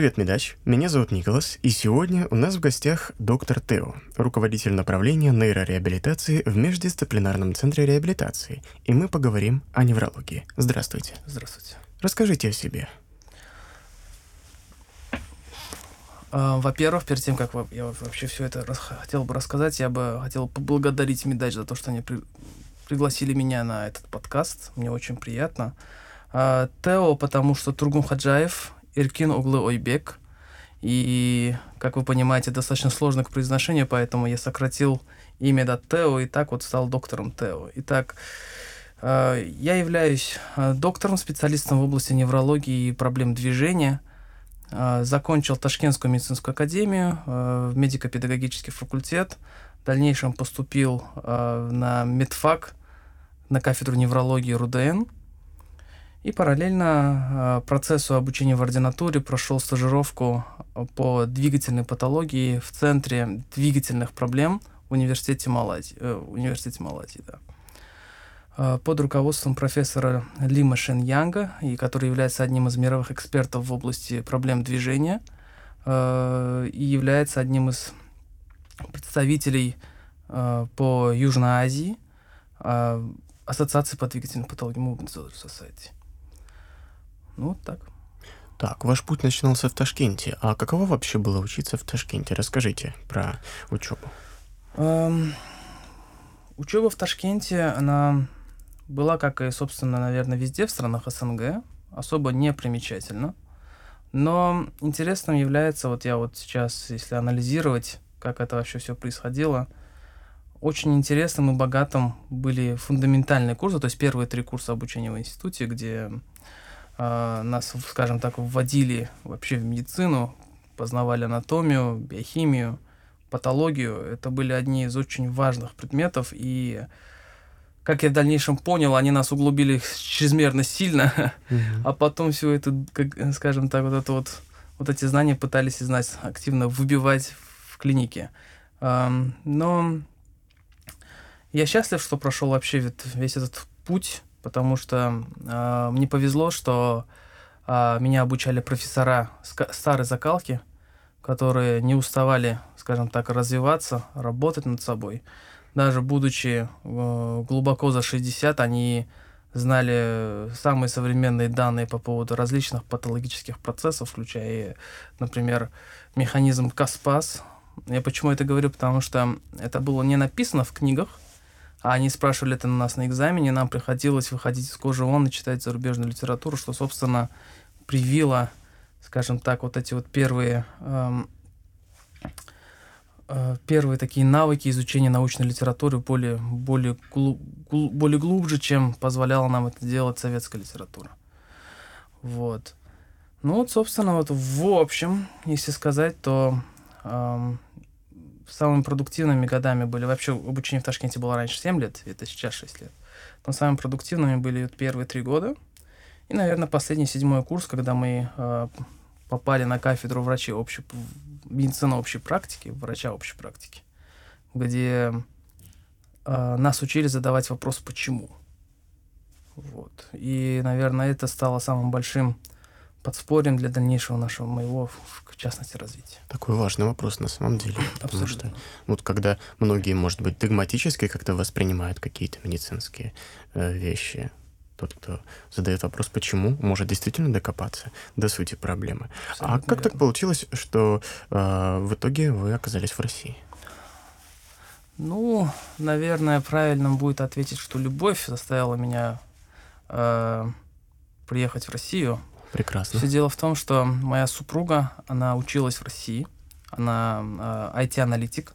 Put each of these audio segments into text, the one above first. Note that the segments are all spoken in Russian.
Привет, Медач. Меня зовут Николас, и сегодня у нас в гостях доктор Тео, руководитель направления нейрореабилитации в Междисциплинарном центре реабилитации, и мы поговорим о неврологии. Здравствуйте. Здравствуйте. Расскажите о себе. А, во-первых, перед тем, как я вообще все это хотел бы рассказать, я бы хотел поблагодарить Медач за то, что они при пригласили меня на этот подкаст. Мне очень приятно. А, Тео, потому что Тургун Хаджаев, Иркин Углы Ойбек. И, как вы понимаете, достаточно сложно к произношению, поэтому я сократил имя до Тео и так вот стал доктором Тео. Итак, а, я являюсь а, доктором, специалистом в области неврологии и проблем движения. Закончил Ташкентскую медицинскую академию, в медико-педагогический факультет. В дальнейшем поступил на медфак на кафедру неврологии РУДН. И параллельно э, процессу обучения в ординатуре прошел стажировку по двигательной патологии в Центре двигательных проблем в Университете Малайзии. Э, университете Малайзии да. Э, под руководством профессора Лима Шен Янга, и который является одним из мировых экспертов в области проблем движения э, и является одним из представителей э, по Южной Азии. Э, Ассоциации по двигательной патологии Movement Society. Ну, вот так. Так, ваш путь начинался в Ташкенте. А каково вообще было учиться в Ташкенте? Расскажите про учебу. Эм, учеба в Ташкенте, она была, как и, собственно, наверное, везде в странах СНГ, особо не примечательна. Но интересным является, вот я вот сейчас, если анализировать, как это вообще все происходило – очень интересным и богатым были фундаментальные курсы, то есть первые три курса обучения в институте, где э, нас, скажем так, вводили вообще в медицину, познавали анатомию, биохимию, патологию. Это были одни из очень важных предметов, и как я в дальнейшем понял, они нас углубили чрезмерно сильно, а потом все это, как, скажем так, вот это вот, вот эти знания пытались из нас активно выбивать в клинике. Но я счастлив, что прошел вообще весь этот путь, потому что э, мне повезло, что э, меня обучали профессора старой закалки, которые не уставали, скажем так, развиваться, работать над собой. Даже будучи э, глубоко за 60, они знали самые современные данные по поводу различных патологических процессов, включая, например, механизм Каспас. Я почему это говорю? Потому что это было не написано в книгах, а они спрашивали это на нас на экзамене, нам приходилось выходить из кожи вон и читать зарубежную литературу, что, собственно, привило, скажем так, вот эти вот первые, эм, э, первые такие навыки изучения научной литературы более, более, глу, глу, более глубже, чем позволяла нам это делать советская литература. Вот. Ну вот, собственно, вот в общем, если сказать, то эм, самыми продуктивными годами были... Вообще обучение в Ташкенте было раньше 7 лет, это сейчас 6 лет. Но самыми продуктивными были первые три года. И, наверное, последний седьмой курс, когда мы э, попали на кафедру врачей общей, медицины общей практики, врача общей практики, где э, нас учили задавать вопрос «почему?». Вот. И, наверное, это стало самым большим подспорьем для дальнейшего нашего моего, частности, развития. Такой важный вопрос на самом деле. Потому что вот когда многие, может быть, догматически как-то воспринимают какие-то медицинские э, вещи, тот, кто задает вопрос, почему, может действительно докопаться до сути проблемы. А Абсолютно а как верно. так получилось, что э, в итоге вы оказались в России? Ну, наверное, правильным будет ответить, что любовь заставила меня э, приехать в Россию, Прекрасно. Все дело в том, что моя супруга, она училась в России, она э, IT-аналитик,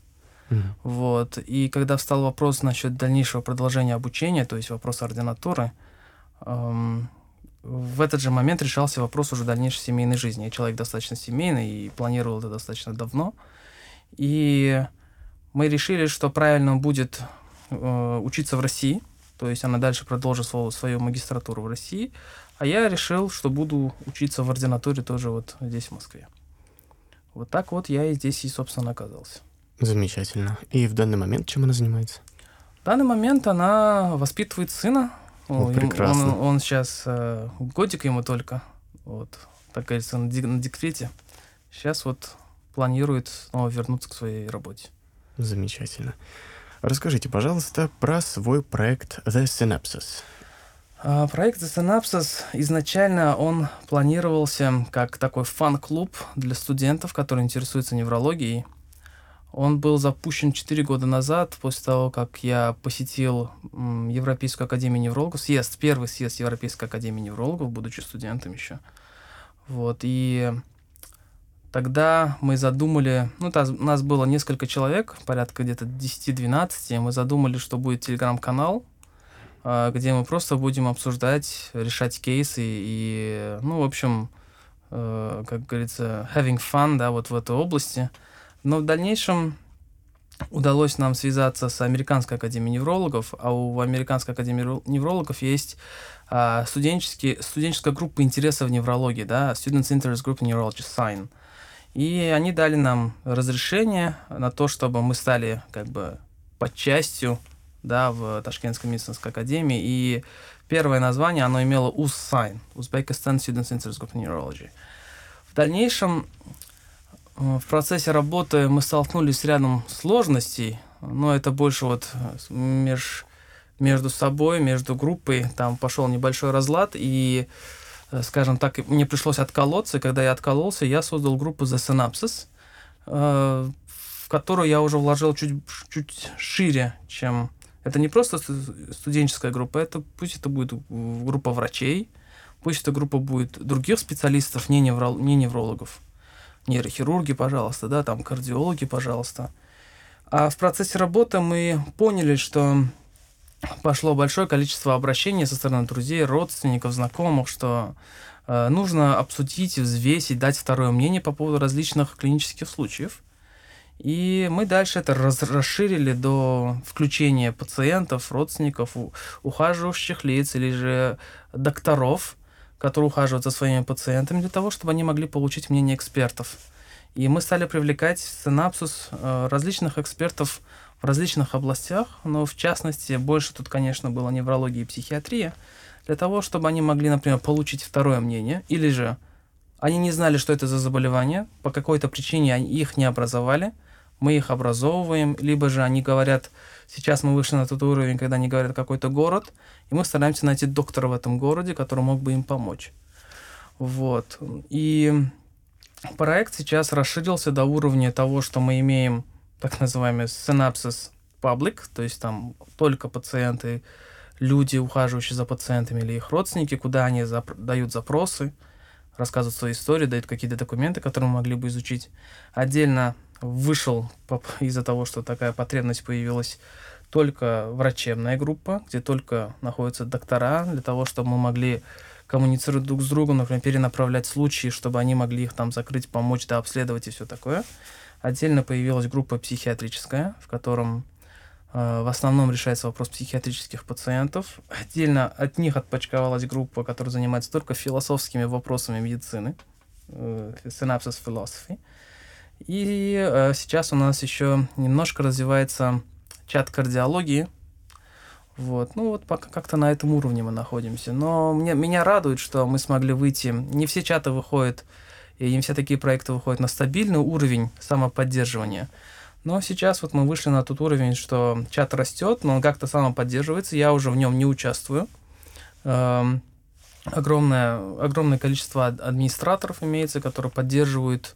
mm вот, и когда встал вопрос насчет дальнейшего продолжения обучения, то есть вопрос ординатуры, эм, в этот же момент решался вопрос уже дальнейшей семейной жизни. Я человек достаточно семейный и планировал это достаточно давно, и мы решили, что правильно будет э, учиться в России, то есть она дальше продолжит свою, свою магистратуру в России, а я решил, что буду учиться в ординатуре тоже вот здесь, в Москве. Вот так вот я и здесь и, собственно, оказался. Замечательно. И в данный момент чем она занимается? В данный момент она воспитывает сына. О, прекрасно. Он, он сейчас э, годик ему только. Вот, так говорится, на, дек- на декрете. сейчас вот планирует снова вернуться к своей работе. Замечательно. Расскажите, пожалуйста, про свой проект The Synapses. А, проект Synapses изначально он планировался как такой фан-клуб для студентов, которые интересуются неврологией. Он был запущен 4 года назад, после того, как я посетил Европейскую академию неврологов, съезд, первый съезд Европейской академии неврологов, будучи студентом еще. Вот, и тогда мы задумали, ну, у нас было несколько человек, порядка где-то 10-12, мы задумали, что будет телеграм-канал, где мы просто будем обсуждать, решать кейсы и, ну, в общем, э, как говорится, having fun, да, вот в этой области. Но в дальнейшем удалось нам связаться с Американской академией неврологов, а у Американской академии неврологов есть а, студенческие, студенческая группа интересов в неврологии, да, Students Interest Group in Neurology, SIGN. И они дали нам разрешение на то, чтобы мы стали как бы под частью да, в Ташкентской медицинской академии. И первое название, оно имело УССАЙН, Uzbekistan Students Interest Group Neurology. В дальнейшем э, в процессе работы мы столкнулись с рядом сложностей, но это больше вот меж, между собой, между группой, там пошел небольшой разлад, и, э, скажем так, мне пришлось отколоться, когда я откололся, я создал группу The Synapses, э, в которую я уже вложил чуть, чуть шире, чем это не просто студенческая группа, это пусть это будет группа врачей, пусть эта группа будет других специалистов, не, невро, не неврологов, нейрохирурги, пожалуйста, да, там кардиологи, пожалуйста. А в процессе работы мы поняли, что пошло большое количество обращений со стороны друзей, родственников, знакомых, что э, нужно обсудить, взвесить, дать второе мнение по поводу различных клинических случаев. И мы дальше это раз расширили до включения пациентов, родственников, ухаживающих лиц или же докторов, которые ухаживают за своими пациентами, для того, чтобы они могли получить мнение экспертов. И мы стали привлекать в синапсус э, различных экспертов в различных областях, но в частности больше тут, конечно, было неврология и психиатрия, для того, чтобы они могли, например, получить второе мнение, или же они не знали, что это за заболевание, по какой-то причине их не образовали – мы их образовываем, либо же они говорят, сейчас мы вышли на тот уровень, когда они говорят какой-то город, и мы стараемся найти доктора в этом городе, который мог бы им помочь. Вот. И проект сейчас расширился до уровня того, что мы имеем так называемый synapses public, то есть там только пациенты, люди, ухаживающие за пациентами или их родственники, куда они зап- дают запросы, рассказывают свои истории, дают какие-то документы, которые мы могли бы изучить. Отдельно вышел из-за того, что такая потребность появилась только врачебная группа, где только находятся доктора, для того, чтобы мы могли коммуницировать друг с другом, например, перенаправлять случаи, чтобы они могли их там закрыть, помочь, да, обследовать и все такое. Отдельно появилась группа психиатрическая, в котором э, в основном решается вопрос психиатрических пациентов. Отдельно от них отпочковалась группа, которая занимается только философскими вопросами медицины, э, Synapses Philosophy. И э, сейчас у нас еще немножко развивается чат кардиологии. Вот, ну вот пока как-то на этом уровне мы находимся. Но мне, меня радует, что мы смогли выйти. Не все чаты выходят, и не все такие проекты выходят на стабильный уровень самоподдерживания. Но сейчас вот мы вышли на тот уровень, что чат растет, но он как-то самоподдерживается. Я уже в нем не участвую. Эм, огромное, огромное количество администраторов имеется, которые поддерживают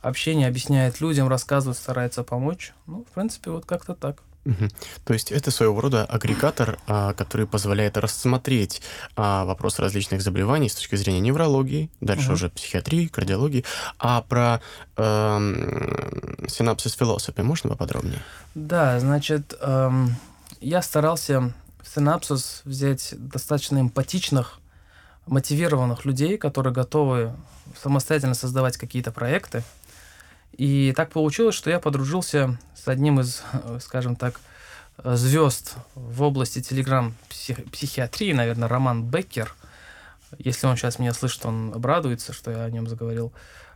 общение, объясняет людям, рассказывает, старается помочь. Ну, в принципе, вот как-то так. Угу. То есть это своего рода агрегатор, а, который позволяет рассмотреть а, вопрос различных заболеваний с точки зрения неврологии, дальше угу. уже психиатрии, кардиологии. А про эм, синапсис философии можно поподробнее? Да, значит, эм, я старался в синапсис взять достаточно эмпатичных, мотивированных людей, которые готовы самостоятельно создавать какие-то проекты, и так получилось, что я подружился с одним из, скажем так, звезд в области телеграм-психиатрии, наверное, Роман Беккер. Если он сейчас меня слышит, он обрадуется, что я о нем заговорил.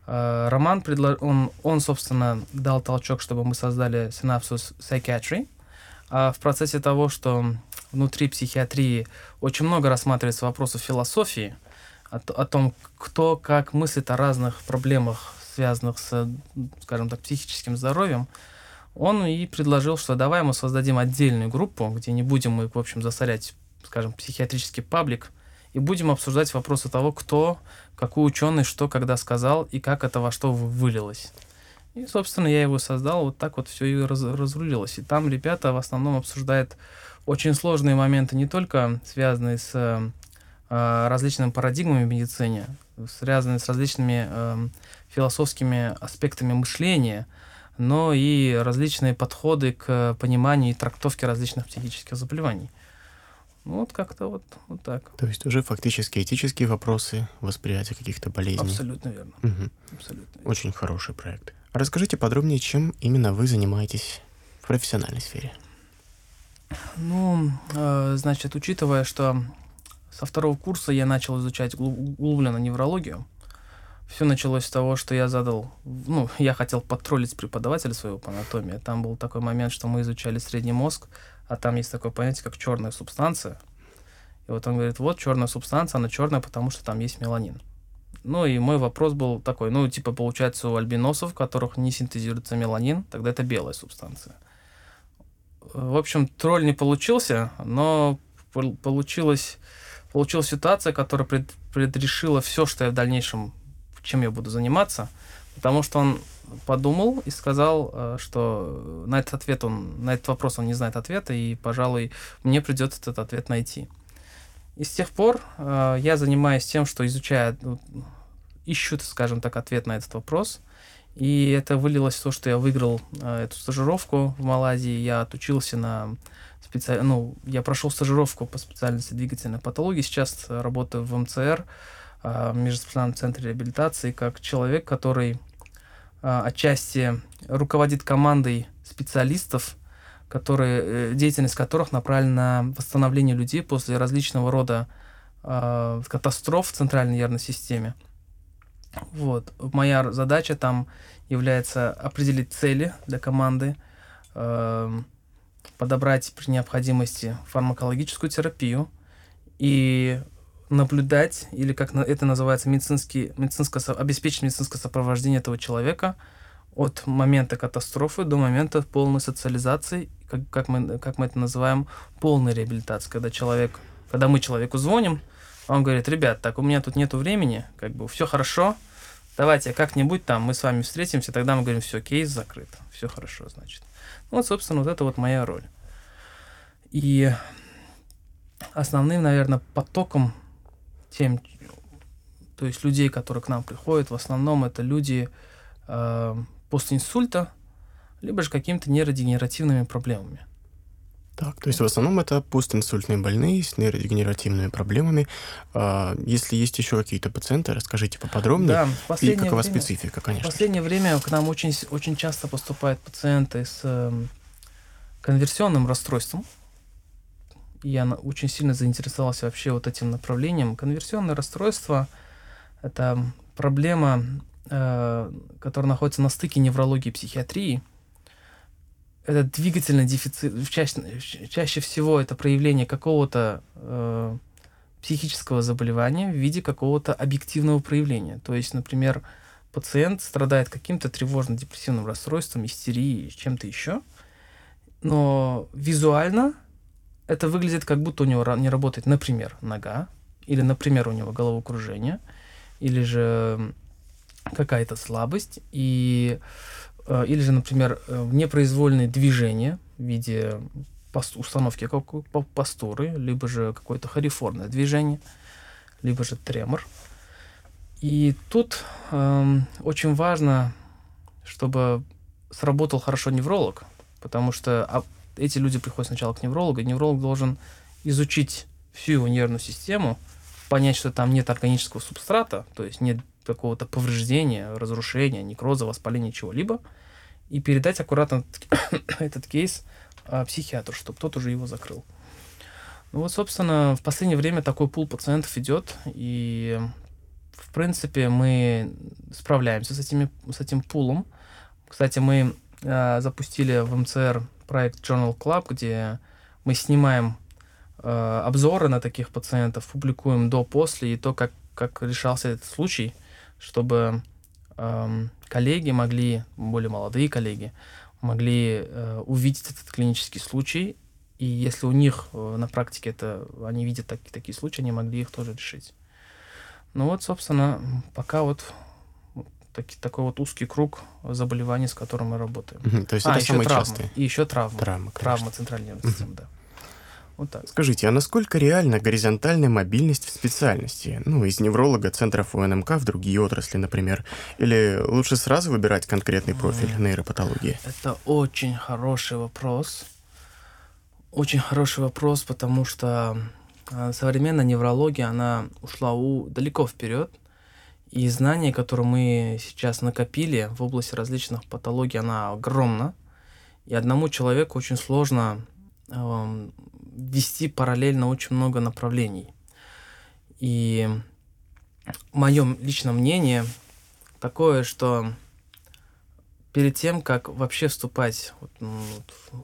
А, Роман, предло... он, он, собственно, дал толчок, чтобы мы создали Synapsus Psychiatry. А в процессе того, что внутри психиатрии очень много рассматривается вопросов философии, о, о том, кто как мыслит о разных проблемах связанных с, скажем так, психическим здоровьем, он и предложил, что давай мы создадим отдельную группу, где не будем мы, в общем, засорять, скажем, психиатрический паблик, и будем обсуждать вопросы того, кто, какой ученый, что, когда сказал, и как это во что вылилось. И, собственно, я его создал, вот так вот все и раз, разрулилось. И там ребята в основном обсуждают очень сложные моменты, не только связанные с э, различными парадигмами в медицине, связанные с различными э, философскими аспектами мышления, но и различные подходы к пониманию и трактовке различных психических заболеваний. Ну, вот как-то вот, вот так. То есть уже фактически этические вопросы восприятия каких-то болезней. Абсолютно верно. Угу. Абсолютно верно. Очень хороший проект. Расскажите подробнее, чем именно вы занимаетесь в профессиональной сфере. Ну, э, значит, учитывая, что со второго курса я начал изучать углубленно неврологию, все началось с того, что я задал, ну, я хотел подтроллить преподавателя своего по анатомии. Там был такой момент, что мы изучали средний мозг, а там есть такое понятие, как черная субстанция. И вот он говорит, вот черная субстанция, она черная, потому что там есть меланин. Ну и мой вопрос был такой, ну типа получается у альбиносов, у которых не синтезируется меланин, тогда это белая субстанция. В общем, тролль не получился, но получилось, получилась ситуация, которая пред, предрешила все, что я в дальнейшем, чем я буду заниматься, потому что он подумал и сказал, э, что на этот ответ он, на этот вопрос он не знает ответа, и, пожалуй, мне придется этот ответ найти. И с тех пор э, я занимаюсь тем, что изучаю, ищу, скажем так, ответ на этот вопрос. И это вылилось в то, что я выиграл э, эту стажировку в Малайзии. Я отучился на специ... ну, я прошел стажировку по специальности двигательной патологии. Сейчас работаю в МЦР, э, Междисциплинарном центре реабилитации, как человек, который э, отчасти руководит командой специалистов, которые, э, деятельность которых направлена на восстановление людей после различного рода э, катастроф в центральной нервной системе. Вот. Моя задача там является определить цели для команды, подобрать при необходимости фармакологическую терапию и наблюдать, или как это называется, медицинский, медицинское, обеспечить медицинское сопровождение этого человека от момента катастрофы до момента полной социализации как, как, мы, как мы это называем, полная реабилитация, когда человек, когда мы человеку звоним, он говорит, ребят, так у меня тут нету времени, как бы все хорошо, давайте как-нибудь там мы с вами встретимся, тогда мы говорим, все, кейс закрыт, все хорошо, значит. Ну, вот, собственно, вот это вот моя роль. И основным, наверное, потоком тем, то есть людей, которые к нам приходят, в основном это люди э, после инсульта, либо же какими-то нейродегенеративными проблемами. Так, то есть в основном это постинсультные больные с нейродегенеративными проблемами. А, если есть еще какие-то пациенты, расскажите поподробнее. Да, и какова время, специфика, конечно. В последнее время к нам очень, очень часто поступают пациенты с э, конверсионным расстройством. Я очень сильно заинтересовался вообще вот этим направлением. Конверсионное расстройство – это проблема, э, которая находится на стыке неврологии и психиатрии – это двигательный дефицит, чаще, чаще всего это проявление какого-то э, психического заболевания в виде какого-то объективного проявления. То есть, например, пациент страдает каким-то тревожно-депрессивным расстройством, истерией, чем-то еще, но визуально это выглядит как будто у него не работает, например, нога, или, например, у него головокружение, или же какая-то слабость, и или же, например, э, непроизвольные движения в виде установки постуры, либо же какое-то хариформное движение, либо же тремор. И тут э, очень важно, чтобы сработал хорошо невролог, потому что а, эти люди приходят сначала к неврологу, и невролог должен изучить всю его нервную систему, понять, что там нет органического субстрата, то есть нет какого-то повреждения, разрушения, некроза, воспаления чего-либо, и передать аккуратно этот кейс а, психиатру, чтобы тот уже его закрыл. Ну вот, собственно, в последнее время такой пул пациентов идет, и в принципе мы справляемся с, этими, с этим пулом. Кстати, мы э, запустили в МЦР проект Journal Club, где мы снимаем э, обзоры на таких пациентов, публикуем до-после и то, как, как решался этот случай, чтобы эм, коллеги могли, более молодые коллеги, могли э, увидеть этот клинический случай, и если у них э, на практике это, они видят так, такие случаи, они могли их тоже решить. Ну вот, собственно, пока вот таки, такой вот узкий круг заболеваний, с которым мы работаем. Угу, то есть а, это самые травмы. частые? И еще травмы. Травмы, Травмы центральной нервной системы, да. Вот так. Скажите, а насколько реальна горизонтальная мобильность в специальности? Ну, из невролога центров УНМК в другие отрасли, например. Или лучше сразу выбирать конкретный профиль нейропатологии? Это очень хороший вопрос. Очень хороший вопрос, потому что а, современная неврология, она ушла у, далеко вперед. И знания, которые мы сейчас накопили в области различных патологий, она огромна. И одному человеку очень сложно э, вести параллельно очень много направлений. И мое личное мнение такое, что перед тем, как вообще вступать вот, ну,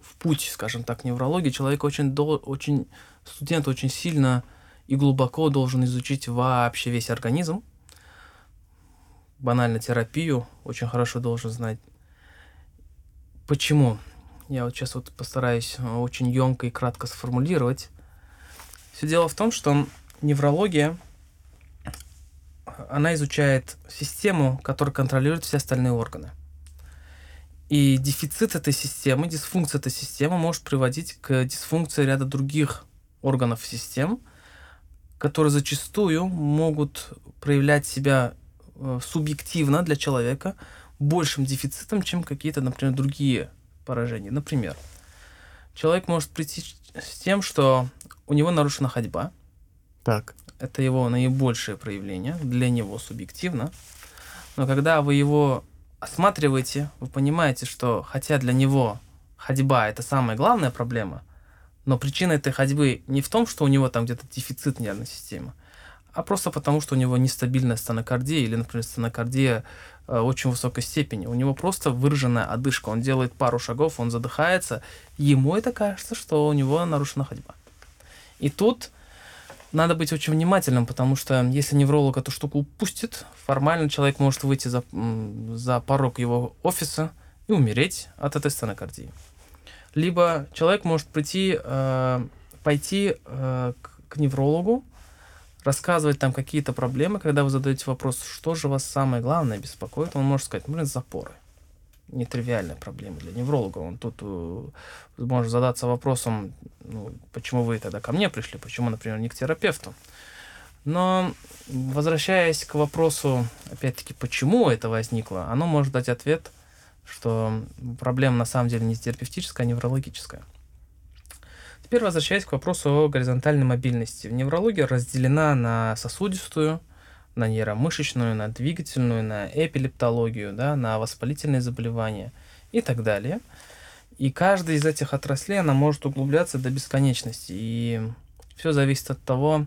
в путь, скажем так, неврологии, человек очень, дол- очень, студент очень сильно и глубоко должен изучить вообще весь организм, банально терапию очень хорошо должен знать. Почему? Я вот сейчас вот постараюсь э, очень емко и кратко сформулировать. Все дело в том, что неврология, она изучает систему, которая контролирует все остальные органы. И дефицит этой системы, дисфункция этой системы может приводить к дисфункции ряда других органов систем, которые зачастую могут проявлять себя Э, субъективно для человека большим дефицитом, чем какие-то, например, другие поражения. Например, человек может прийти с тем, что у него нарушена ходьба. Так. Это его наибольшее проявление для него субъективно. Но когда вы его осматриваете, вы понимаете, что хотя для него ходьба это самая главная проблема, но причина этой ходьбы не в том, что у него там где-то дефицит нервной системы, а просто потому, что у него нестабильная стенокардия или, например, стенокардия очень высокой степени. У него просто выраженная одышка. Он делает пару шагов, он задыхается. Ему это кажется, что у него нарушена ходьба. И тут надо быть очень внимательным, потому что если невролог эту штуку упустит, формально человек может выйти за, за порог его офиса и умереть от этой стенокардии. Либо человек может прийти, э, пойти э, к, к неврологу, рассказывать там какие-то проблемы, когда вы задаете вопрос, что же вас самое главное беспокоит, он может сказать, например, запоры. Нетривиальная проблема для невролога. Он тут э, может задаться вопросом, ну, почему вы тогда ко мне пришли, почему, например, не к терапевту. Но возвращаясь к вопросу, опять-таки, почему это возникло, оно может дать ответ, что проблема на самом деле не терапевтическая, а неврологическая. Теперь возвращаясь к вопросу о горизонтальной мобильности. Неврология разделена на сосудистую, на нейромышечную, на двигательную, на эпилептологию, да, на воспалительные заболевания и так далее. И каждая из этих отраслей, она может углубляться до бесконечности. И все зависит от того,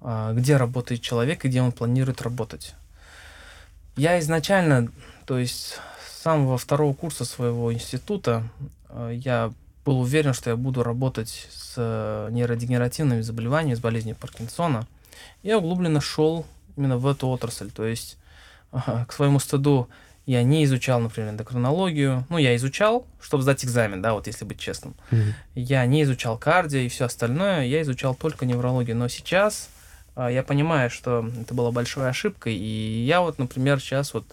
а, где работает человек и где он планирует работать. Я изначально, то есть с самого второго курса своего института, а, я был уверен, что я буду работать с э, нейродегенеративными заболеваниями, с болезнью Паркинсона. Я углубленно шел именно в эту отрасль. То есть, к своему стыду, я не изучал, например, эндокринологию. Ну, я изучал, чтобы сдать экзамен, да, вот если быть честным. Mm-hmm. Я не изучал кардио и все остальное, я изучал только неврологию. Но сейчас а, я понимаю, что это была большой ошибкой, и я вот, например, сейчас вот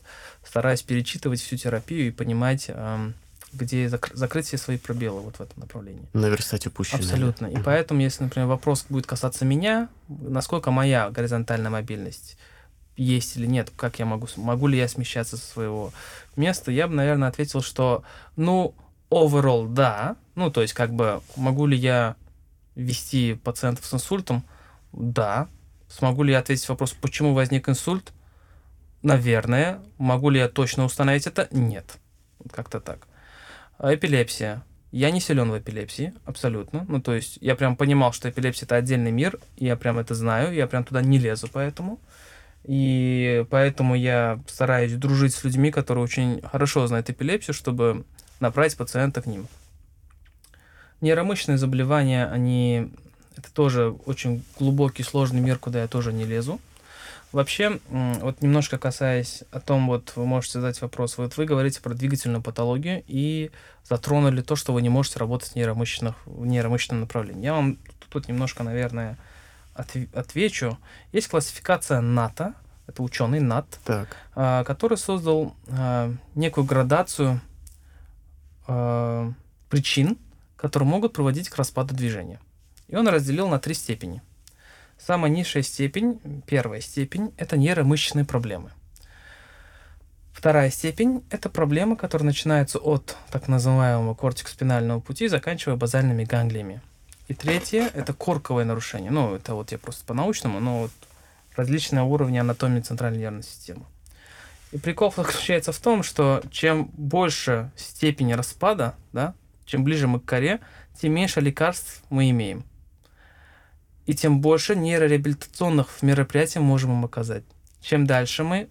стараюсь перечитывать всю терапию и понимать, где зак- закрыть все свои пробелы вот в этом направлении. Наверстать упущенное. Абсолютно. И поэтому, если, например, вопрос будет касаться меня, насколько моя горизонтальная мобильность есть или нет, как я могу, могу ли я смещаться со своего места, я бы, наверное, ответил, что, ну, overall, да, ну, то есть, как бы, могу ли я вести пациентов с инсультом? Да. Смогу ли я ответить вопрос, почему возник инсульт? Наверное. Могу ли я точно установить это? Нет. Как-то так. А эпилепсия. Я не силен в эпилепсии, абсолютно. Ну, то есть я прям понимал, что эпилепсия это отдельный мир, я прям это знаю, я прям туда не лезу поэтому. И поэтому я стараюсь дружить с людьми, которые очень хорошо знают эпилепсию, чтобы направить пациента к ним. Нейромышечные заболевания, они это тоже очень глубокий, сложный мир, куда я тоже не лезу. Вообще, вот немножко касаясь о том, вот вы можете задать вопрос, вот вы говорите про двигательную патологию и затронули то, что вы не можете работать в, нейромышечных, в нейромышечном направлении. Я вам тут немножко, наверное, отвечу. Есть классификация НАТА, это ученый НАТ, так. А, который создал а, некую градацию а, причин, которые могут проводить к распаду движения. И он разделил на три степени. Самая низшая степень, первая степень, это нейромышечные проблемы. Вторая степень – это проблемы, которые начинаются от так называемого кортикоспинального пути, заканчивая базальными ганглиями. И третье – это корковое нарушение. Ну, это вот я просто по-научному, но вот различные уровни анатомии центральной нервной системы. И прикол заключается в том, что чем больше степень распада, да, чем ближе мы к коре, тем меньше лекарств мы имеем. И тем больше нейрореабилитационных мероприятий можем им оказать. Чем дальше мы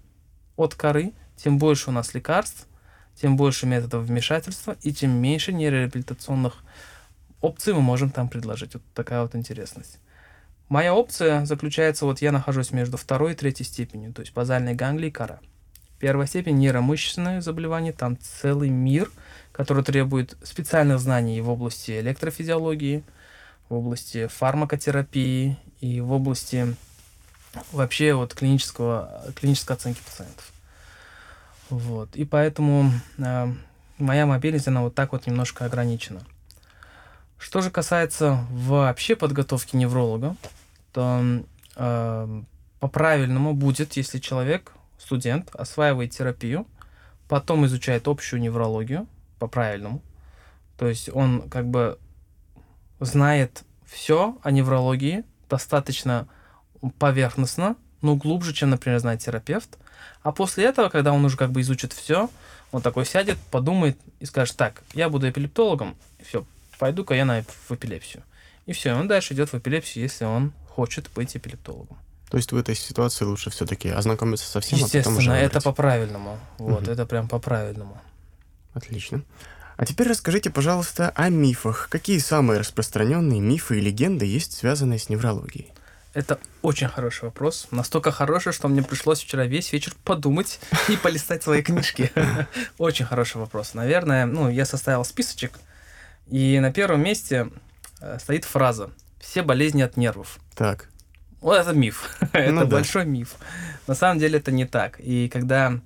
от коры, тем больше у нас лекарств, тем больше методов вмешательства, и тем меньше нейрореабилитационных опций мы можем там предложить. Вот такая вот интересность. Моя опция заключается, вот я нахожусь между второй и третьей степенью, то есть базальной ганглии и кора. Первая степень нейромышечные заболевания, там целый мир, который требует специальных знаний в области электрофизиологии, в области фармакотерапии и в области вообще вот клинического, клинической оценки пациентов. Вот. И поэтому э, моя мобильность, она вот так вот немножко ограничена. Что же касается вообще подготовки невролога, то э, по-правильному будет, если человек, студент, осваивает терапию, потом изучает общую неврологию, по-правильному. То есть он как бы знает все о неврологии достаточно поверхностно, но глубже, чем, например, знает терапевт. А после этого, когда он уже как бы изучит все, он такой сядет, подумает и скажет, так, я буду эпилептологом, все, пойду-ка я на, в эпилепсию. И все, он дальше идет в эпилепсию, если он хочет быть эпилептологом. То есть в этой ситуации лучше все-таки ознакомиться со всем, Естественно, а потом уже это по-правильному. Вот, угу. это прям по-правильному. Отлично. А теперь расскажите, пожалуйста, о мифах. Какие самые распространенные мифы и легенды есть, связанные с неврологией? Это очень хороший вопрос. Настолько хороший, что мне пришлось вчера весь вечер подумать и полистать свои книжки. Очень хороший вопрос. Наверное, ну, я составил списочек, и на первом месте э, стоит фраза «Все болезни от нервов». Так. Вот это миф. это ну, большой да. миф. На самом деле это не так. И когда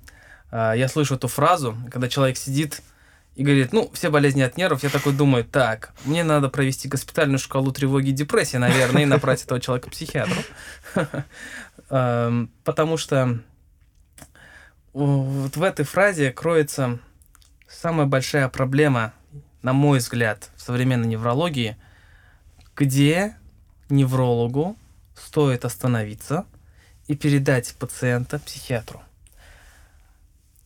э, я слышу эту фразу, когда человек сидит и говорит, ну, все болезни от нервов, я такой думаю, так, мне надо провести госпитальную шкалу тревоги и депрессии, наверное, и направить этого человека к психиатру. Эм, потому что вот в этой фразе кроется самая большая проблема на мой взгляд, в современной неврологии, где неврологу стоит остановиться и передать пациента психиатру.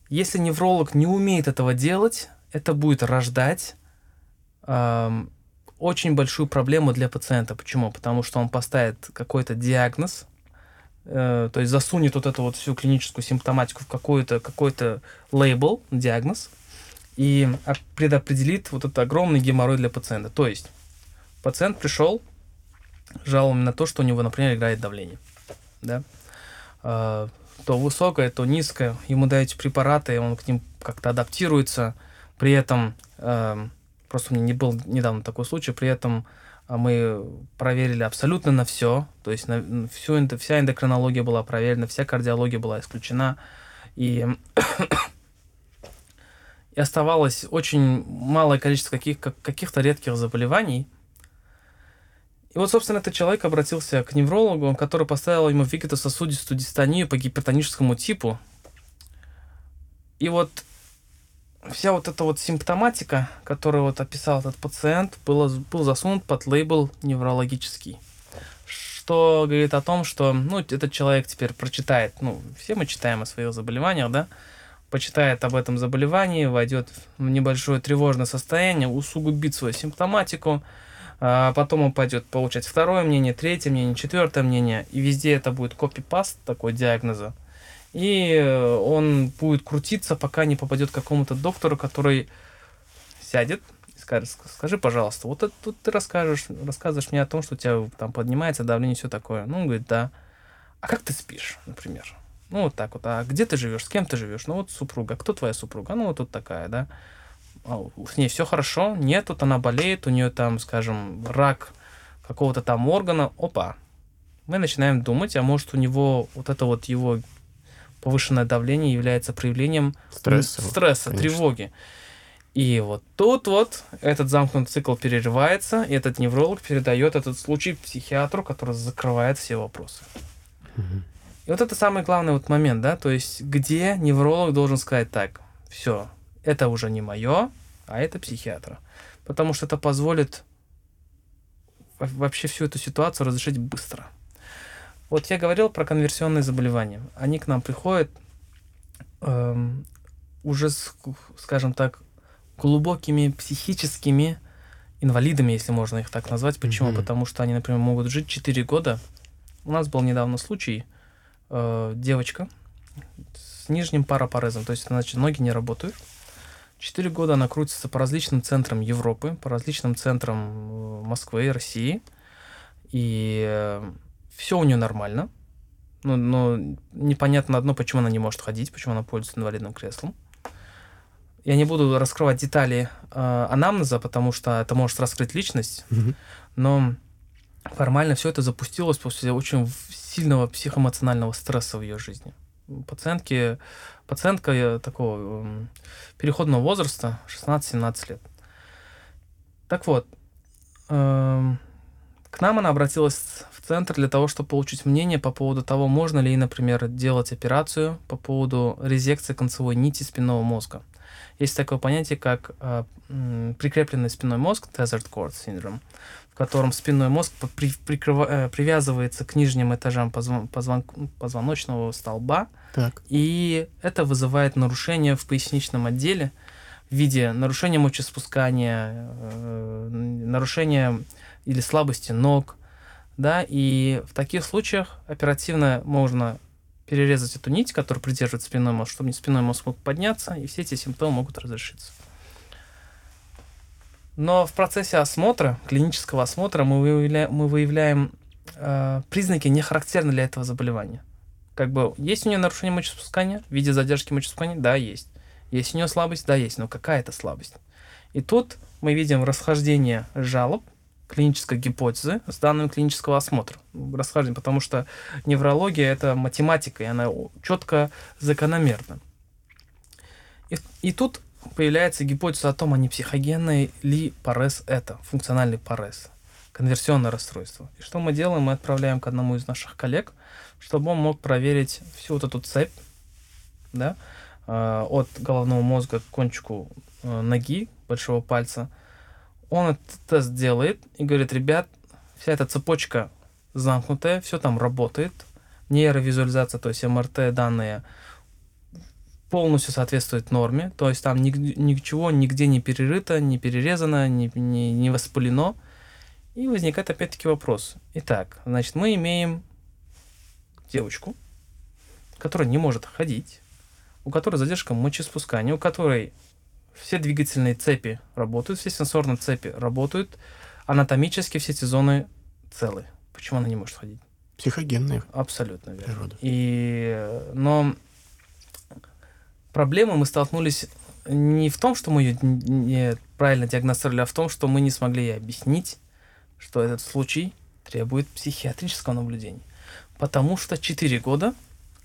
Если невролог не умеет этого делать, это будет рождать эм, очень большую проблему для пациента. Почему? Потому что он поставит какой-то диагноз, э, то есть засунет вот эту вот всю клиническую симптоматику в какой-то какой-то лейбл, диагноз, и предопределит вот этот огромный геморрой для пациента. То есть пациент пришел, жалобами на то, что у него, например, играет давление. Да? А, то высокое, то низкое. Ему даете препараты, он к ним как-то адаптируется. При этом, э, просто у меня не был недавно такой случай, при этом а, мы проверили абсолютно на все. То есть на, всю, вся эндокринология была проверена, вся кардиология была исключена. И и оставалось очень малое количество каких- каких-то редких заболеваний. И вот, собственно, этот человек обратился к неврологу, который поставил ему вегетососудистую дистонию по гипертоническому типу. И вот вся вот эта вот симптоматика, которую вот описал этот пациент, была, был засунут под лейбл неврологический. Что говорит о том, что, ну, этот человек теперь прочитает, ну, все мы читаем о своих заболеваниях, да, почитает об этом заболевании, войдет в небольшое тревожное состояние, усугубит свою симптоматику, а потом он пойдет получать второе мнение, третье мнение, четвертое мнение, и везде это будет копипаст такой диагноза. И э, он будет крутиться, пока не попадет к какому-то доктору, который сядет и скажет, скажи, пожалуйста, вот тут ты расскажешь, рассказываешь мне о том, что у тебя там поднимается давление и все такое. Ну, он говорит, да. а как ты спишь, например? Ну, вот так вот. А где ты живешь? С кем ты живешь? Ну, вот супруга. Кто твоя супруга? Ну, вот тут такая, да. А, с ней все хорошо. Нет, тут она болеет, у нее там, скажем, рак какого-то там органа. Опа. Мы начинаем думать, а может у него вот это вот его повышенное давление является проявлением стресса, стресса тревоги. И вот тут вот этот замкнутый цикл перерывается, и этот невролог передает этот случай психиатру, который закрывает все вопросы. Угу. И вот это самый главный вот момент, да, то есть где невролог должен сказать так, все, это уже не мое, а это психиатра. Потому что это позволит вообще всю эту ситуацию разрешить быстро. Вот я говорил про конверсионные заболевания. Они к нам приходят эм, уже, с, скажем так, глубокими психическими инвалидами, если можно их так назвать. Почему? Mm-hmm. Потому что они, например, могут жить 4 года. У нас был недавно случай, э, девочка с нижним парапарезом, то есть, значит, ноги не работают. Четыре года она крутится по различным центрам Европы, по различным центрам э, Москвы России. И э, все у нее нормально. Но, но непонятно одно, почему она не может ходить, почему она пользуется инвалидным креслом. Я не буду раскрывать детали э, анамнеза, потому что это может раскрыть личность, mm-hmm. но формально все это запустилось после очень сильного психоэмоционального стресса в ее жизни. Пациентки, пациентка э, такого э, переходного возраста, 16-17 лет. Так вот, э, к нам она обратилась центр для того, чтобы получить мнение по поводу того, можно ли например, делать операцию по поводу резекции концевой нити спинного мозга. Есть такое понятие, как э, прикрепленный спинной мозг, tethered cord syndrome, в котором спинной мозг при, прикрыва, э, привязывается к нижним этажам позвон, позвон, позвоночного столба, так. и это вызывает нарушение в поясничном отделе в виде нарушения мочеспускания, э, нарушения или слабости ног, да, и в таких случаях оперативно можно перерезать эту нить, которая придерживает спинной мозг, чтобы спинной мозг мог подняться, и все эти симптомы могут разрешиться. Но в процессе осмотра, клинического осмотра, мы выявляем, мы выявляем э, признаки, не характерны для этого заболевания. Как бы есть у нее нарушение мочеспускания в виде задержки мочеспускания? Да, есть. Есть у нее слабость? Да, есть. Но какая это слабость? И тут мы видим расхождение жалоб клинической гипотезы с данными клинического осмотра. Расхождение, потому что неврология это математика, и она четко закономерна. И, и тут появляется гипотеза о том, а не психогенный ли парез это, функциональный парез, конверсионное расстройство. И что мы делаем? Мы отправляем к одному из наших коллег, чтобы он мог проверить всю вот эту цепь, да, э, от головного мозга к кончику э, ноги, большого пальца. Он этот тест делает и говорит, ребят, вся эта цепочка замкнутая, все там работает, нейровизуализация, то есть МРТ данные полностью соответствует норме, то есть там ни, ничего нигде не перерыто, не перерезано, не, не, не воспалено. И возникает опять-таки вопрос. Итак, значит, мы имеем девочку, которая не может ходить, у которой задержка мочеспускания, у которой все двигательные цепи работают, все сенсорные цепи работают, анатомически все эти зоны целы. Почему она не может ходить? Психогенные. Абсолютно верно. Природа. И, но проблемы мы столкнулись не в том, что мы ее неправильно диагностировали, а в том, что мы не смогли ей объяснить, что этот случай требует психиатрического наблюдения. Потому что 4 года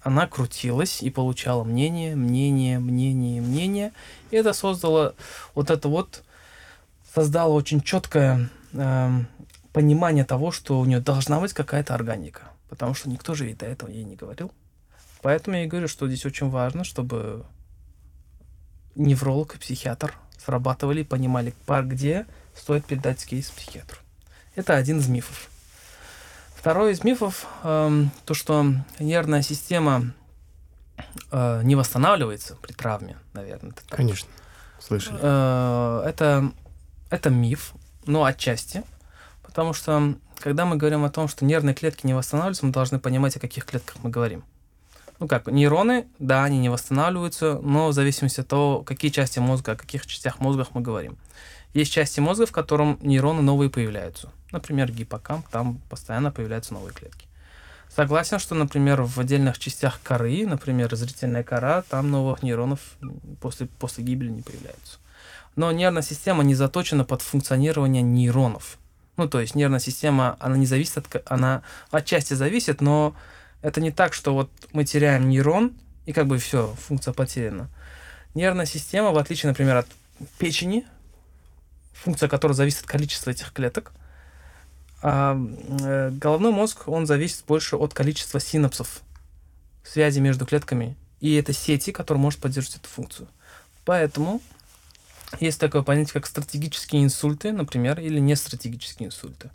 она крутилась и получала мнение, мнение, мнение, мнение. И это создало вот это вот, создало очень четкое э, понимание того, что у нее должна быть какая-то органика. Потому что никто же ведь до этого ей не говорил. Поэтому я и говорю, что здесь очень важно, чтобы невролог и психиатр срабатывали, понимали, по где стоит передать кейс психиатру. Это один из мифов. Второй из мифов э, то, что нервная система э, не восстанавливается при травме, наверное. Это Конечно, слышали. Э, это, это миф, но отчасти, потому что когда мы говорим о том, что нервные клетки не восстанавливаются, мы должны понимать, о каких клетках мы говорим ну как, нейроны, да, они не восстанавливаются, но в зависимости от того, какие части мозга, о каких частях мозга мы говорим. Есть части мозга, в котором нейроны новые появляются. Например, гиппокамп, там постоянно появляются новые клетки. Согласен, что, например, в отдельных частях коры, например, зрительная кора, там новых нейронов после, после гибели не появляются. Но нервная система не заточена под функционирование нейронов. Ну, то есть нервная система, она не зависит от... Она отчасти зависит, но это не так, что вот мы теряем нейрон, и как бы все, функция потеряна. Нервная система, в отличие, например, от печени, функция которой зависит от количества этих клеток, а э, головной мозг, он зависит больше от количества синапсов, связи между клетками, и это сети, которые может поддерживать эту функцию. Поэтому есть такое понятие, как стратегические инсульты, например, или нестратегические инсульты.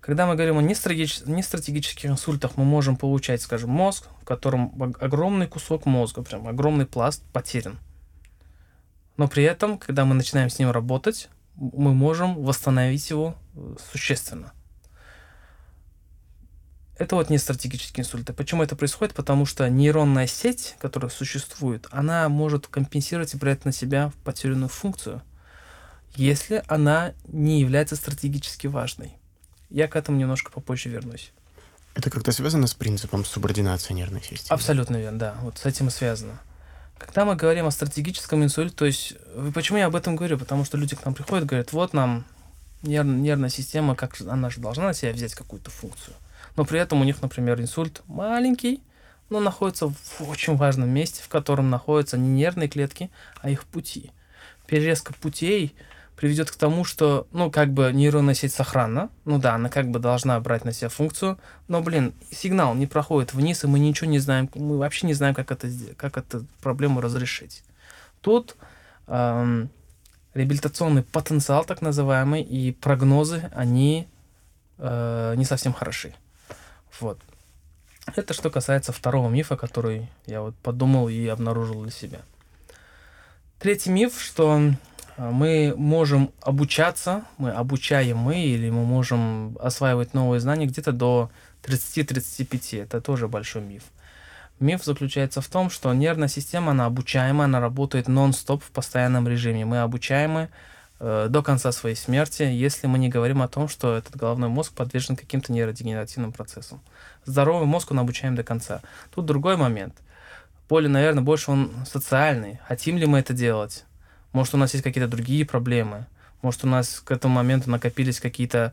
Когда мы говорим о нестратегических инсультах, мы можем получать, скажем, мозг, в котором огромный кусок мозга, прям огромный пласт потерян. Но при этом, когда мы начинаем с ним работать, мы можем восстановить его э, существенно. Это вот не стратегические инсульты. Почему это происходит? Потому что нейронная сеть, которая существует, она может компенсировать и брать на себя потерянную функцию, если она не является стратегически важной. Я к этому немножко попозже вернусь. Это как-то связано с принципом субординации нервной системы? Абсолютно верно, да. Вот с этим и связано. Когда мы говорим о стратегическом инсульте, то есть, почему я об этом говорю? Потому что люди к нам приходят, говорят, вот нам нерв, нервная система, как она же должна на себя взять какую-то функцию но при этом у них, например, инсульт маленький, но находится в очень важном месте, в котором находятся не нервные клетки, а их пути. Перерезка путей приведет к тому, что, ну, как бы нейронная сеть сохранна, ну да, она как бы должна брать на себя функцию, но, блин, сигнал не проходит вниз, и мы ничего не знаем, мы вообще не знаем, как это, как эту проблему разрешить. Тут эм, реабилитационный потенциал, так называемый, и прогнозы, они э, не совсем хороши. Вот. Это что касается второго мифа, который я вот подумал и обнаружил для себя. Третий миф, что а, мы можем обучаться, мы обучаем мы, или мы можем осваивать новые знания где-то до 30-35. Это тоже большой миф. Миф заключается в том, что нервная система, она обучаемая, она работает нон-стоп в постоянном режиме. Мы обучаемы до конца своей смерти, если мы не говорим о том, что этот головной мозг подвержен каким-то нейродегенеративным процессам. Здоровый мозг он обучаем до конца. Тут другой момент. Поле, наверное, больше он социальный. Хотим ли мы это делать? Может, у нас есть какие-то другие проблемы? Может, у нас к этому моменту накопились какие-то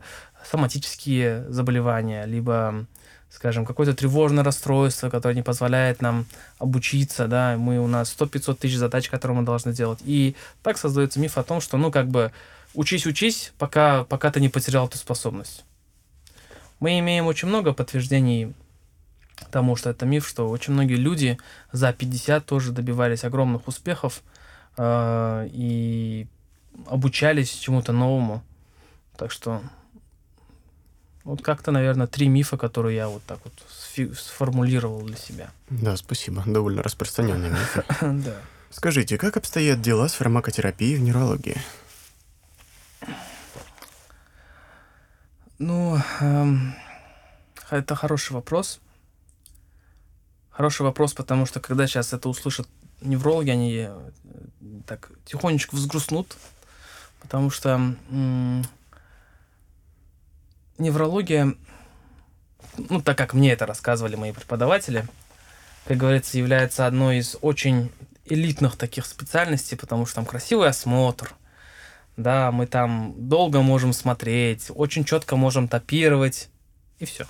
соматические заболевания, либо скажем, какое-то тревожное расстройство, которое не позволяет нам обучиться, да, мы у нас 100-500 тысяч задач, которые мы должны делать. И так создается миф о том, что, ну, как бы, учись, учись, пока, пока ты не потерял эту способность. Мы имеем очень много подтверждений тому, что это миф, что очень многие люди за 50 тоже добивались огромных успехов э, и обучались чему-то новому. Так что вот как-то, наверное, три мифа, которые я вот так вот сформулировал для себя. Да, спасибо. Довольно распространенный миф. Да. Скажите, как обстоят дела с фармакотерапией в неврологии? Ну, эм, это хороший вопрос. Хороший вопрос, потому что когда сейчас это услышат неврологи, они э, так тихонечко взгрустнут, потому что м- неврология, ну, так как мне это рассказывали мои преподаватели, как говорится, является одной из очень элитных таких специальностей, потому что там красивый осмотр, да, мы там долго можем смотреть, очень четко можем топировать, и все.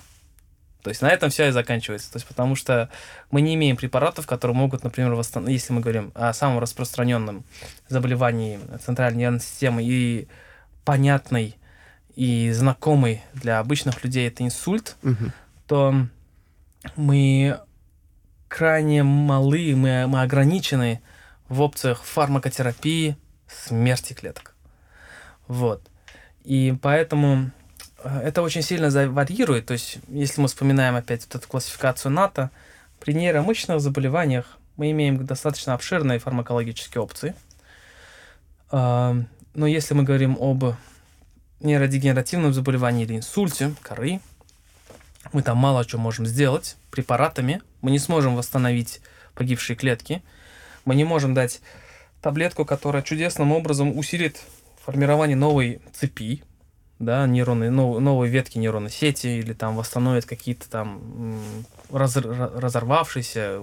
То есть на этом все и заканчивается. То есть потому что мы не имеем препаратов, которые могут, например, восстановить, если мы говорим о самом распространенном заболевании центральной нервной системы и понятной и знакомый для обычных людей это инсульт, угу. то мы крайне малы, мы, мы ограничены в опциях фармакотерапии смерти клеток. Вот. И поэтому э, это очень сильно варьирует. То есть, если мы вспоминаем опять вот эту классификацию НАТО, при нейромышечных заболеваниях мы имеем достаточно обширные фармакологические опции. А, но если мы говорим об нейродегенеративном заболевании или инсульте коры, мы там мало что можем сделать препаратами. Мы не сможем восстановить погибшие клетки. Мы не можем дать таблетку, которая чудесным образом усилит формирование новой цепи, да, нейроны, нов, новые ветки нейронной сети или там восстановит какие-то там раз, разорвавшиеся,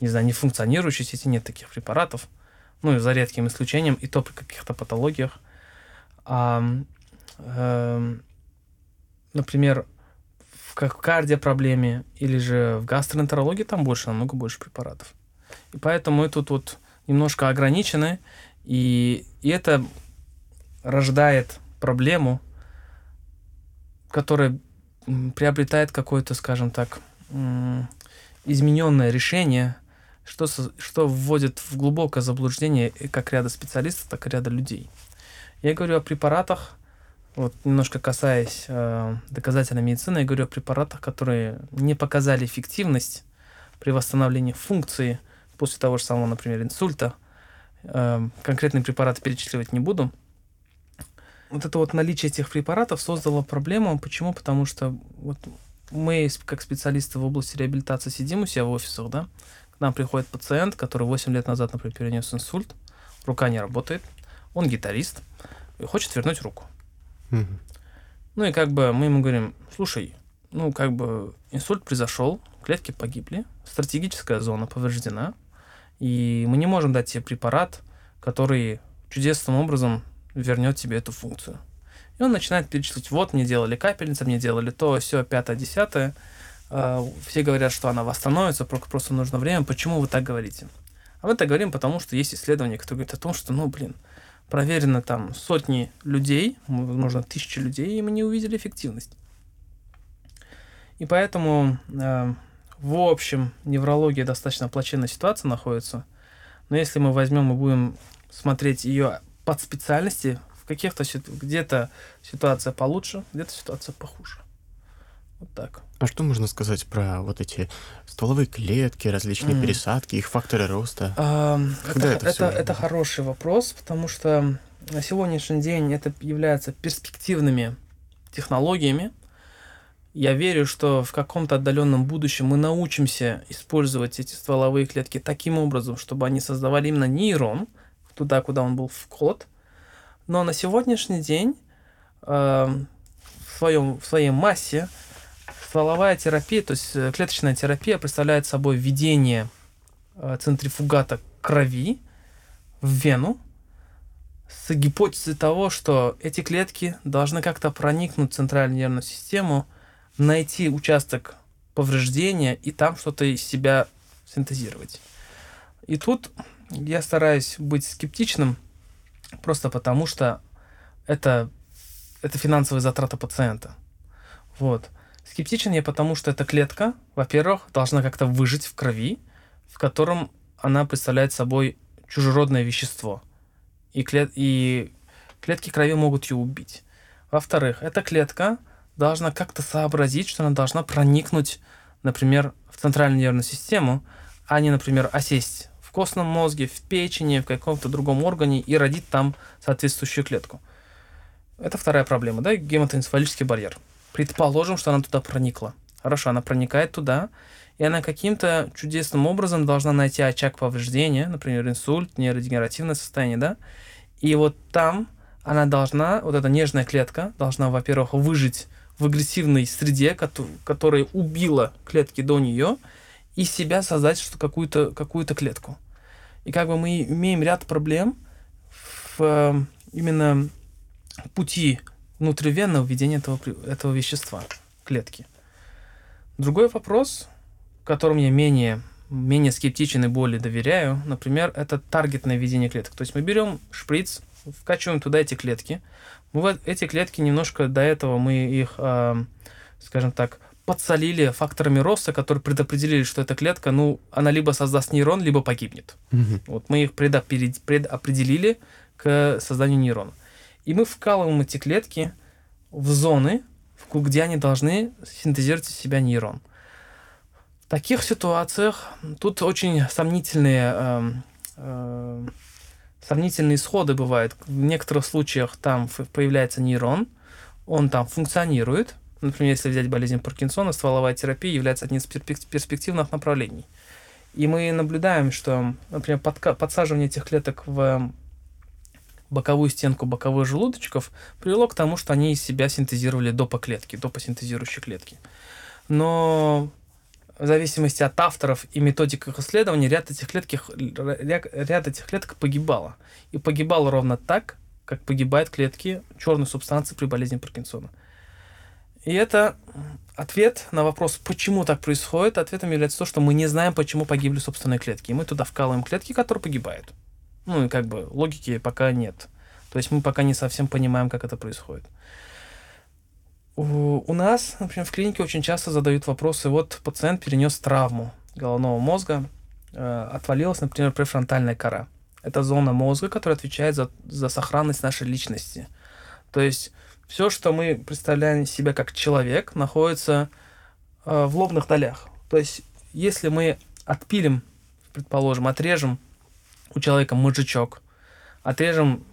не знаю, не функционирующие сети, нет таких препаратов, ну, за редким исключением, и то при каких-то патологиях. А, э, например, в кардиопроблеме или же в гастроэнтерологии там больше, намного больше препаратов. И поэтому мы тут вот немножко ограничены, и, и это рождает проблему, которая приобретает какое-то, скажем так, измененное решение, что, что вводит в глубокое заблуждение как ряда специалистов, так и ряда людей. Я говорю о препаратах, вот немножко касаясь э, доказательной медицины, я говорю о препаратах, которые не показали эффективность при восстановлении функции после того же самого, например, инсульта. Э, конкретные препараты перечисливать не буду. Вот это вот наличие этих препаратов создало проблему. Почему? Потому что вот мы, как специалисты в области реабилитации, сидим у себя в офисах, да, к нам приходит пациент, который 8 лет назад, например, перенес инсульт, рука не работает, он гитарист и хочет вернуть руку. Угу. Ну и как бы мы ему говорим, слушай, ну как бы инсульт произошел, клетки погибли, стратегическая зона повреждена, и мы не можем дать тебе препарат, который чудесным образом вернет тебе эту функцию. И он начинает перечислить, вот мне делали капельницы, мне делали то, все, пятое, десятое. А, все говорят, что она восстановится, просто нужно время. Почему вы так говорите? А мы так говорим, потому что есть исследования, которые говорят о том, что, ну, блин, проверено там сотни людей, возможно, тысячи людей, и мы не увидели эффективность. И поэтому, э, в общем, неврология достаточно плачевная ситуация находится. Но если мы возьмем и будем смотреть ее под специальности, в каких-то где-то ситуация получше, где-то ситуация похуже. Вот так. А что можно сказать про вот эти стволовые клетки, различные mm. пересадки, их факторы роста? А, Когда это, это, это, это хороший вопрос, потому что на сегодняшний день это является перспективными технологиями. Я верю, что в каком-то отдаленном будущем мы научимся использовать эти стволовые клетки таким образом, чтобы они создавали именно нейрон туда, куда он был вколот. Но на сегодняшний день э, в, своем, в своей массе стволовая терапия, то есть э, клеточная терапия представляет собой введение э, центрифугата крови в вену с гипотезой того, что эти клетки должны как-то проникнуть в центральную нервную систему, найти участок повреждения и там что-то из себя синтезировать. И тут я стараюсь быть скептичным, просто потому что это, это финансовая затрата пациента. Вот. Скептичен я потому, что эта клетка, во-первых, должна как-то выжить в крови, в котором она представляет собой чужеродное вещество. И, клет... и клетки крови могут ее убить. Во-вторых, эта клетка должна как-то сообразить, что она должна проникнуть, например, в центральную нервную систему, а не, например, осесть в костном мозге, в печени, в каком-то другом органе и родить там соответствующую клетку. Это вторая проблема, да, гематоэнцефалический барьер. Предположим, что она туда проникла. Хорошо, она проникает туда, и она каким-то чудесным образом должна найти очаг повреждения, например, инсульт, нейродегенеративное состояние, да, и вот там она должна, вот эта нежная клетка, должна, во-первых, выжить в агрессивной среде, которая убила клетки до нее, и себя создать что какую-то какую клетку. И как бы мы имеем ряд проблем в э, именно пути внутривенного введения этого, этого вещества, клетки. Другой вопрос, которым я менее, менее скептичен и более доверяю, например, это таргетное введение клеток. То есть мы берем шприц, вкачиваем туда эти клетки. Мы эти клетки немножко до этого мы их, э, скажем так, подсолили факторами роста, которые предопределили, что эта клетка, ну, она либо создаст нейрон, либо погибнет. Угу. Вот мы их предопределили к созданию нейрона. И мы вкалываем эти клетки в зоны, где они должны синтезировать из себя нейрон. В таких ситуациях тут очень сомнительные, э, э, сомнительные исходы бывают. В некоторых случаях там появляется нейрон, он там функционирует. Например, если взять болезнь Паркинсона, стволовая терапия является одним из перспективных направлений. И мы наблюдаем, что, например, подсаживание этих клеток в боковую стенку боковых желудочков привело к тому, что они из себя синтезировали допоклетки, допосинтезирующие клетки. Но в зависимости от авторов и методик их исследований, ряд этих, клетки, ряд этих клеток погибало. И погибало ровно так, как погибают клетки черной субстанции при болезни Паркинсона. И это ответ на вопрос, почему так происходит, ответом является то, что мы не знаем, почему погибли собственные клетки. И мы туда вкалываем клетки, которые погибают. Ну и как бы логики пока нет. То есть мы пока не совсем понимаем, как это происходит. У, у нас, например, в клинике очень часто задают вопросы, вот пациент перенес травму головного мозга, э, отвалилась, например, префронтальная кора. Это зона мозга, которая отвечает за, за сохранность нашей личности. То есть все, что мы представляем себя как человек, находится э, в лобных долях. То есть если мы отпилим, предположим, отрежем у человека мозжечок, отрежем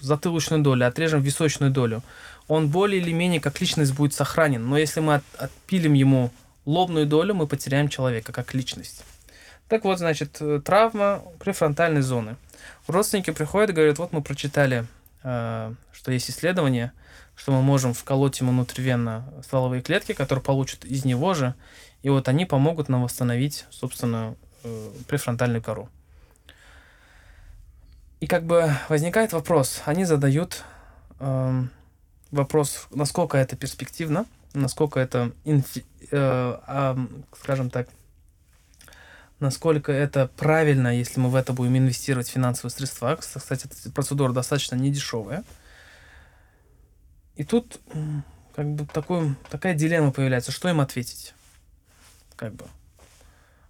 затылочную долю, отрежем височную долю, он более или менее как личность будет сохранен. Но если мы от, отпилим ему лобную долю, мы потеряем человека как личность. Так вот, значит, э, травма префронтальной зоны. Родственники приходят и говорят, вот мы прочитали, э, что есть исследование, что мы можем вколоть ему внутривенно стволовые клетки, которые получат из него же, и вот они помогут нам восстановить, собственно, э, префронтальную кору. И как бы возникает вопрос, они задают э, вопрос, насколько это перспективно, насколько это, инфи, э, э, скажем так, насколько это правильно, если мы в это будем инвестировать финансовые средства. Кстати, эта процедура достаточно недешевая. И тут как бы такой, такая дилемма появляется, что им ответить. Как бы.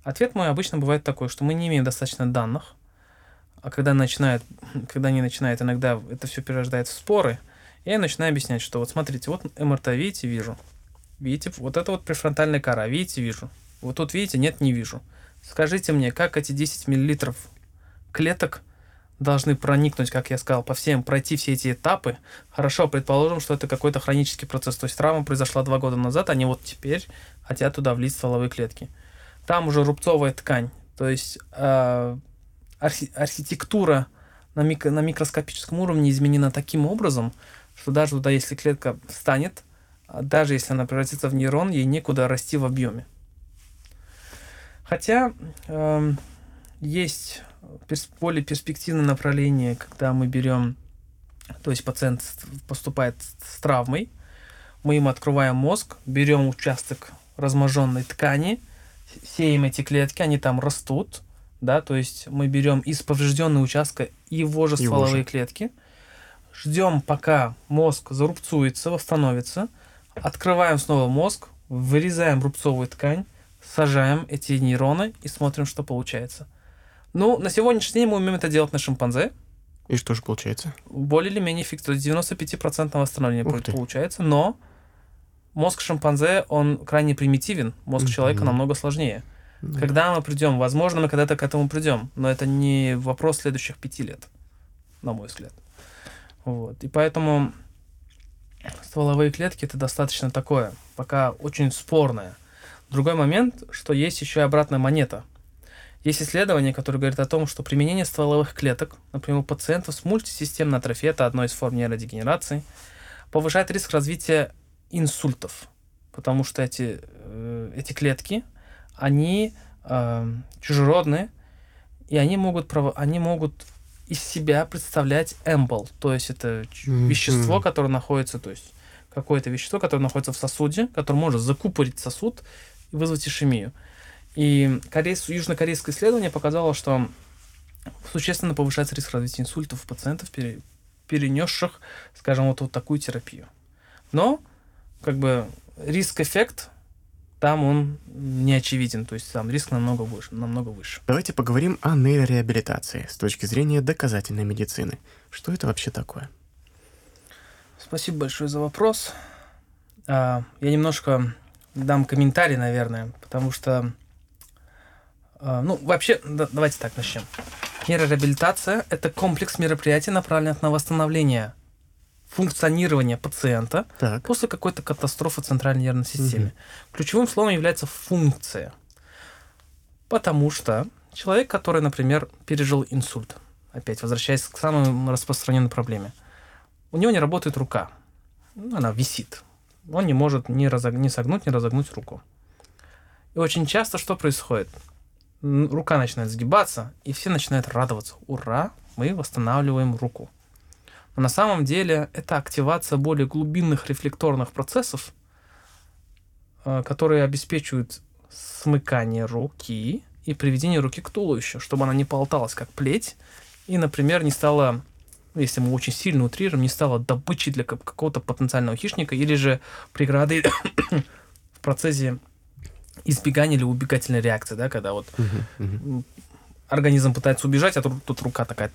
Ответ мой обычно бывает такой, что мы не имеем достаточно данных, а когда начинают, когда они начинают, иногда это все перерождает в споры, я начинаю объяснять, что вот смотрите, вот МРТ, видите, вижу. Видите, вот это вот префронтальная кора, видите, вижу. Вот тут, видите, нет, не вижу. Скажите мне, как эти 10 миллилитров клеток должны проникнуть, как я сказал, по всем, пройти все эти этапы. Хорошо, предположим, что это какой-то хронический процесс. То есть травма произошла два года назад, они вот теперь хотят туда влить стволовые клетки. Там уже рубцовая ткань. То есть э, архи- архитектура на, микро- на микроскопическом уровне изменена таким образом, что даже туда, если клетка встанет, а даже если она превратится в нейрон, ей некуда расти в объеме. Хотя э, есть перс- более перспективное направление, когда мы берем, то есть пациент поступает с травмой, мы им открываем мозг, берем участок разможенной ткани, сеем эти клетки, они там растут, да, то есть мы берем из поврежденного участка его же стволовые его же. клетки, ждем, пока мозг зарубцуется, восстановится, открываем снова мозг, вырезаем рубцовую ткань, сажаем эти нейроны и смотрим, что получается. Ну, на сегодняшний день мы умеем это делать на шимпанзе. И что же получается? Более или менее эффективно. 95% восстановления получается, но мозг шимпанзе, он крайне примитивен, мозг mm-hmm. человека намного сложнее. Mm-hmm. Когда мы придем, возможно, мы когда-то к этому придем, но это не вопрос следующих пяти лет, на мой взгляд. Вот. И поэтому стволовые клетки это достаточно такое, пока очень спорное. Другой момент, что есть еще и обратная монета. Есть исследование, которое говорит о том, что применение стволовых клеток, например, у пациентов с мультисистемной атрофией, это одной из форм нейродегенерации, повышает риск развития инсультов, потому что эти, э, эти клетки, они э, чужеродные, и они могут, они могут из себя представлять эмбол, то есть это mm-hmm. вещество, которое находится, то есть какое-то вещество, которое находится в сосуде, которое может закупорить сосуд и вызвать ишемию. И корейс, южнокорейское исследование показало, что существенно повышается риск развития инсультов у пациентов, пере, перенесших, скажем, вот, вот такую терапию. Но, как бы, риск-эффект там он не очевиден, то есть там риск намного выше, намного выше. Давайте поговорим о нейрореабилитации с точки зрения доказательной медицины. Что это вообще такое? Спасибо большое за вопрос. А, я немножко дам комментарий, наверное, потому что, а, ну, вообще, давайте так начнем. Нейрореабилитация – это комплекс мероприятий, направленных на восстановление функционирования пациента так. после какой-то катастрофы центральной нервной системы. Угу. Ключевым словом является функция. Потому что человек, который, например, пережил инсульт, опять возвращаясь к самой распространенной проблеме. У него не работает рука. Ну, она висит. Он не может ни, разог... ни согнуть, ни разогнуть руку. И очень часто что происходит? Рука начинает сгибаться, и все начинают радоваться. Ура, мы восстанавливаем руку. Но на самом деле это активация более глубинных рефлекторных процессов, э, которые обеспечивают смыкание руки и приведение руки к туловищу, чтобы она не болталась как плеть и, например, не стала, если мы очень сильно утрируем, не стала добычей для какого-то потенциального хищника или же преградой в процессе избегания или убегательной реакции, да, когда вот организм пытается убежать, а тут, тут рука такая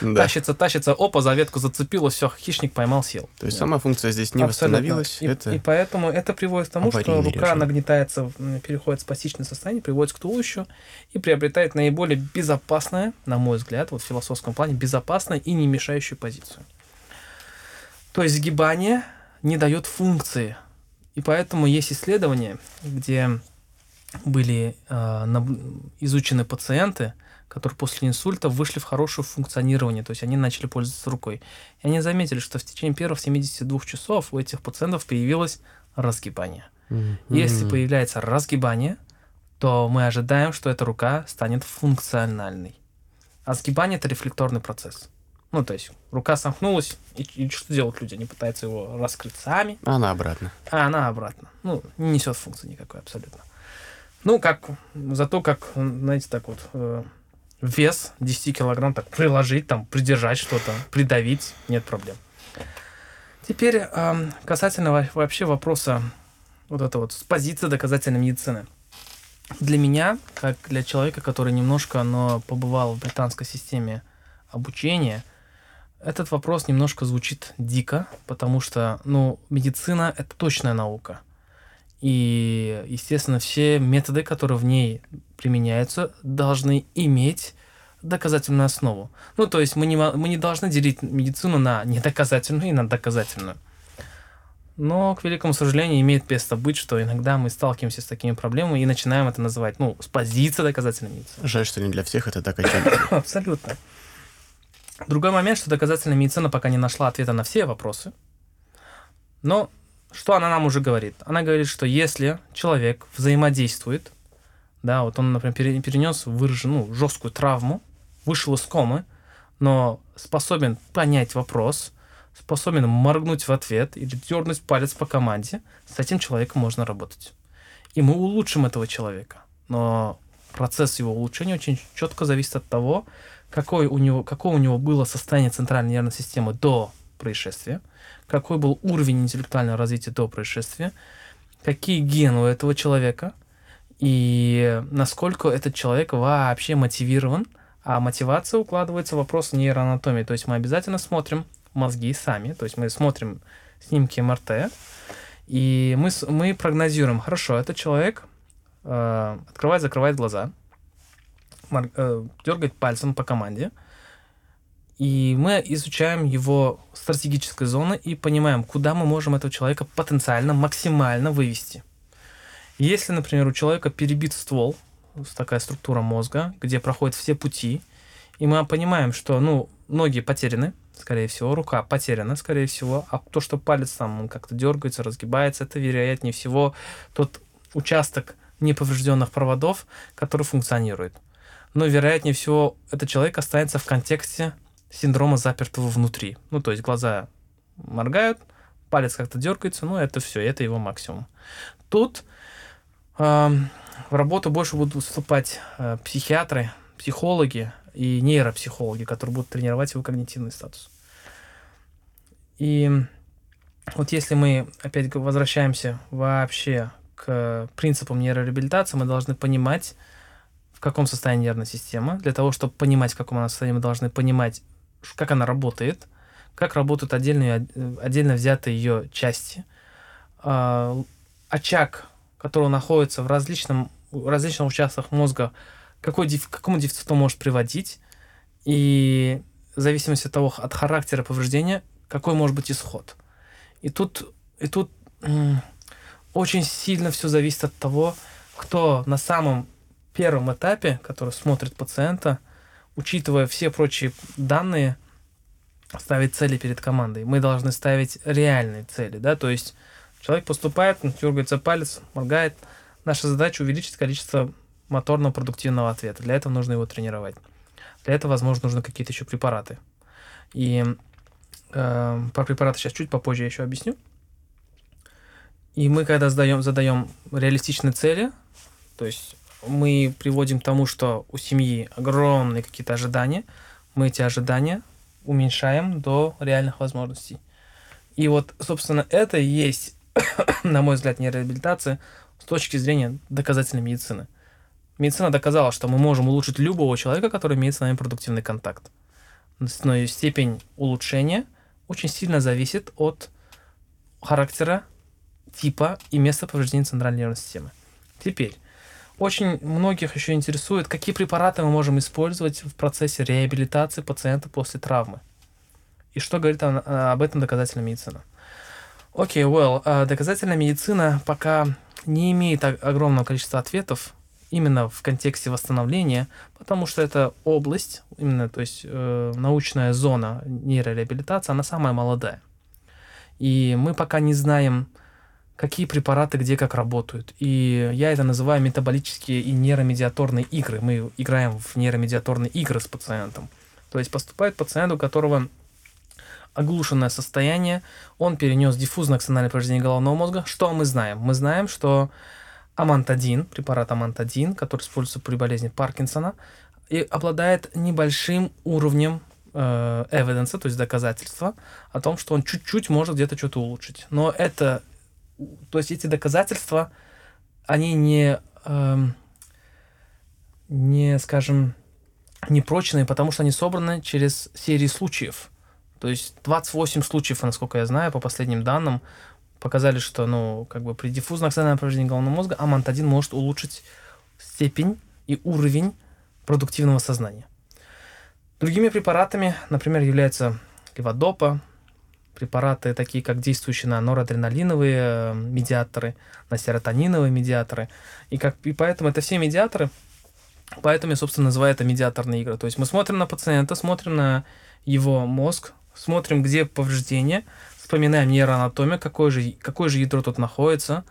да. Тащится, тащится, опа, за ветку зацепило, все, хищник поймал, сел. То есть да. сама функция здесь не Абсолютно. восстановилась. И, это... и поэтому это приводит к тому, что рука режим. нагнетается, переходит в спастичное состояние, приводит к туловищу и приобретает наиболее безопасное, на мой взгляд, вот в философском плане, безопасное и не мешающую позицию. То есть сгибание не дает функции. И поэтому есть исследования, где были э, изучены пациенты, которые после инсульта вышли в хорошее функционирование, то есть они начали пользоваться рукой. И они заметили, что в течение первых 72 часов у этих пациентов появилось разгибание. Mm-hmm. Если появляется разгибание, то мы ожидаем, что эта рука станет функциональной. А сгибание это рефлекторный процесс. Ну, то есть рука сомкнулась, и, и что делают люди? Они пытаются его раскрыть сами. А она обратно. А она обратно. Ну, не несет функции никакой абсолютно. Ну, как, зато как, знаете, так вот, э, вес 10 килограмм так приложить, там, придержать что-то, придавить, нет проблем. Теперь э, касательно вообще вопроса вот это вот с позиции доказательной медицины. Для меня, как для человека, который немножко но побывал в британской системе обучения, этот вопрос немножко звучит дико, потому что, ну, медицина — это точная наука. И, естественно, все методы, которые в ней применяются, должны иметь доказательную основу. Ну, то есть мы не, мы не должны делить медицину на недоказательную и на доказательную. Но, к великому сожалению, имеет место быть, что иногда мы сталкиваемся с такими проблемами и начинаем это называть, ну, с позиции доказательной медицины. Жаль, что не для всех это так очевидно. Абсолютно. Другой момент, что доказательная медицина пока не нашла ответа на все вопросы. Но что она нам уже говорит? Она говорит, что если человек взаимодействует да, вот он, например, перенес выраженную ну, жесткую травму, вышел из комы, но способен понять вопрос, способен моргнуть в ответ или дернуть палец по команде, с этим человеком можно работать. И мы улучшим этого человека. Но процесс его улучшения очень четко зависит от того, какое у него, какое у него было состояние центральной нервной системы до происшествия, какой был уровень интеллектуального развития до происшествия, какие гены у этого человека – и насколько этот человек вообще мотивирован. А мотивация укладывается в вопрос нейроанатомии. То есть мы обязательно смотрим мозги сами, то есть мы смотрим снимки МРТ, и мы, мы прогнозируем, хорошо, этот человек э, открывает, закрывает глаза, э, дергает пальцем по команде, и мы изучаем его стратегические зоны и понимаем, куда мы можем этого человека потенциально максимально вывести. Если, например, у человека перебит ствол, такая структура мозга, где проходят все пути, и мы понимаем, что, ну, ноги потеряны, скорее всего, рука потеряна, скорее всего, а то, что палец там он как-то дергается, разгибается, это, вероятнее всего, тот участок неповрежденных проводов, который функционирует. Но, вероятнее всего, этот человек останется в контексте синдрома запертого внутри. Ну, то есть глаза моргают, палец как-то дергается, ну, это все, это его максимум. Тут в работу больше будут вступать э, психиатры, психологи и нейропсихологи, которые будут тренировать его когнитивный статус. И вот если мы опять возвращаемся вообще к принципам нейрореабилитации, мы должны понимать, в каком состоянии нервная система. Для того, чтобы понимать, в каком она состоянии, мы должны понимать, как она работает, как работают отдельные, отдельно взятые ее части. А, очаг который находится в различном, различных участках мозга, какой, к какому дефициту может приводить, и в зависимости от того, от характера повреждения, какой может быть исход. И тут, и тут очень сильно все зависит от того, кто на самом первом этапе, который смотрит пациента, учитывая все прочие данные, ставить цели перед командой. Мы должны ставить реальные цели, да, то есть человек поступает, дергается палец, моргает. Наша задача увеличить количество моторного продуктивного ответа. Для этого нужно его тренировать. Для этого, возможно, нужны какие-то еще препараты. И э, про препараты сейчас чуть попозже я еще объясню. И мы, когда задаем, задаем реалистичные цели, то есть мы приводим к тому, что у семьи огромные какие-то ожидания, мы эти ожидания уменьшаем до реальных возможностей. И вот, собственно, это и есть, на мой взгляд, не реабилитация с точки зрения доказательной медицины. Медицина доказала, что мы можем улучшить любого человека, который имеет с нами продуктивный контакт. Но степень улучшения очень сильно зависит от характера, типа и места повреждения центральной нервной системы. Теперь, очень многих еще интересует, какие препараты мы можем использовать в процессе реабилитации пациента после травмы. И что говорит об этом доказательная медицина. Окей, okay, well, а, доказательная медицина пока не имеет огромного количества ответов именно в контексте восстановления, потому что это область, именно, то есть э, научная зона нейрореабилитации, она самая молодая. И мы пока не знаем, какие препараты где как работают. И я это называю метаболические и нейромедиаторные игры. Мы играем в нейромедиаторные игры с пациентом. То есть поступает пациент, у которого оглушенное состояние, он перенес диффузное акциональное повреждение головного мозга. Что мы знаем? Мы знаем, что амантадин, препарат амантадин, который используется при болезни Паркинсона, и обладает небольшим уровнем э, evidence, то есть доказательства о том, что он чуть-чуть может где-то что-то улучшить. Но это то есть эти доказательства, они не, эм, не, скажем, не прочные, потому что они собраны через серии случаев. То есть 28 случаев, насколько я знаю, по последним данным, показали, что, ну, как бы при диффузном акциональном повреждении головного мозга амантадин может улучшить степень и уровень продуктивного сознания. Другими препаратами, например, являются леводопа, препараты, такие как действующие на норадреналиновые э, медиаторы, на серотониновые медиаторы. И, как, и поэтому это все медиаторы, поэтому я, собственно, называю это медиаторные игры. То есть мы смотрим на пациента, смотрим на его мозг, смотрим, где повреждение, вспоминаем нейроанатомию, какое же, какое же ядро тут находится,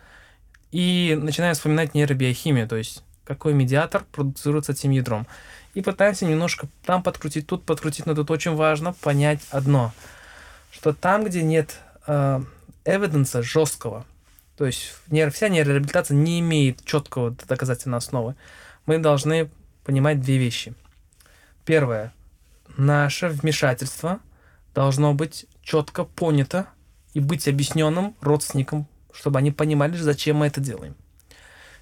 и начинаем вспоминать нейробиохимию, то есть какой медиатор продуцируется этим ядром. И пытаемся немножко там подкрутить, тут подкрутить, но тут очень важно понять одно – что там, где нет э, эвиденса жесткого, то есть вся нейрореабилитация не имеет четкого доказательной основы, мы должны понимать две вещи. Первое. Наше вмешательство должно быть четко понято и быть объясненным родственникам, чтобы они понимали, зачем мы это делаем.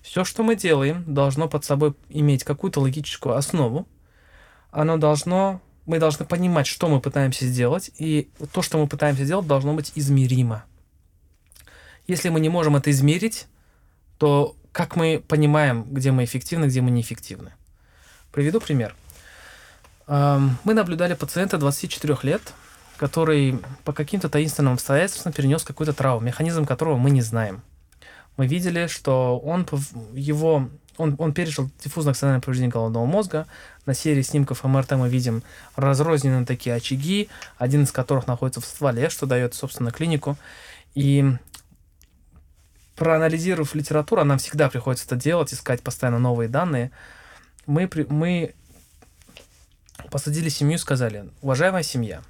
Все, что мы делаем, должно под собой иметь какую-то логическую основу. Оно должно мы должны понимать, что мы пытаемся сделать, и то, что мы пытаемся сделать, должно быть измеримо. Если мы не можем это измерить, то как мы понимаем, где мы эффективны, где мы неэффективны? Приведу пример. Мы наблюдали пациента 24 лет, который по каким-то таинственным обстоятельствам перенес какую-то травму, механизм которого мы не знаем. Мы видели, что он, его он, он пережил диффузное акциональное повреждение головного мозга. На серии снимков МРТ мы видим разрозненные такие очаги, один из которых находится в стволе, что дает, собственно, клинику. И проанализировав литературу, а нам всегда приходится это делать, искать постоянно новые данные, мы, мы посадили семью и сказали, уважаемая семья,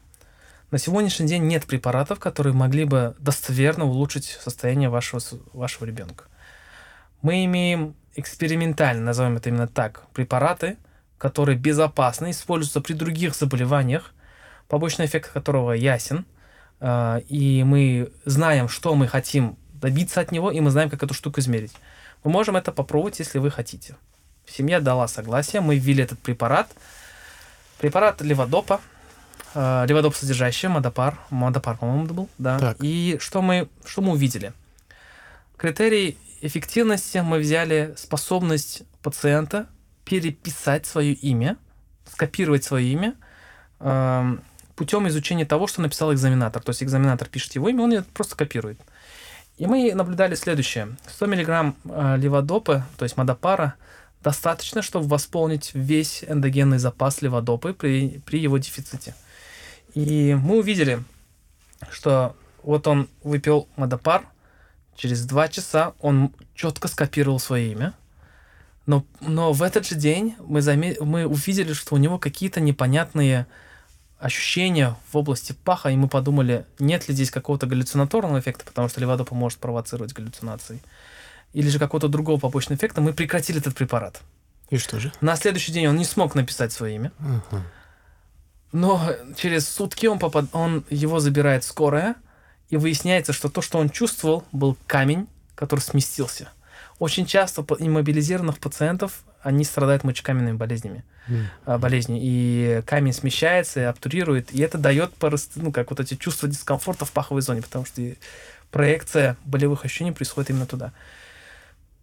на сегодняшний день нет препаратов, которые могли бы достоверно улучшить состояние вашего, вашего ребенка. Мы имеем экспериментально, назовем это именно так, препараты, которые безопасны, используются при других заболеваниях, побочный эффект которого ясен, а, и мы знаем, что мы хотим добиться от него, и мы знаем, как эту штуку измерить. Мы можем это попробовать, если вы хотите. Семья дала согласие, мы ввели этот препарат. Препарат леводопа, э, леводоп содержащий, модопар, модопар, по-моему, был, да. Так. И что мы, что мы увидели? Критерий эффективности мы взяли способность пациента переписать свое имя, скопировать свое имя э, путем изучения того, что написал экзаменатор. То есть экзаменатор пишет его имя, он это просто копирует. И мы наблюдали следующее. 100 мг э, леводопы, то есть модопара, достаточно, чтобы восполнить весь эндогенный запас леводопы при, при его дефиците. И мы увидели, что вот он выпил мадопар, через два часа он четко скопировал свое имя, но, но в этот же день мы, заме... мы увидели, что у него какие-то непонятные ощущения в области паха, и мы подумали, нет ли здесь какого-то галлюцинаторного эффекта, потому что леводопа может провоцировать галлюцинации, или же какого-то другого побочного эффекта, мы прекратили этот препарат. И что же? На следующий день он не смог написать свое имя. uh Но через сутки он, попад... он его забирает скорая, и выясняется, что то, что он чувствовал, был камень, который сместился. Очень часто иммобилизированных пациентов они страдают мочекаменными болезнями, mm. болезнью, и камень смещается и обтурирует, и это дает ну, как вот эти чувства дискомфорта в паховой зоне, потому что проекция болевых ощущений происходит именно туда.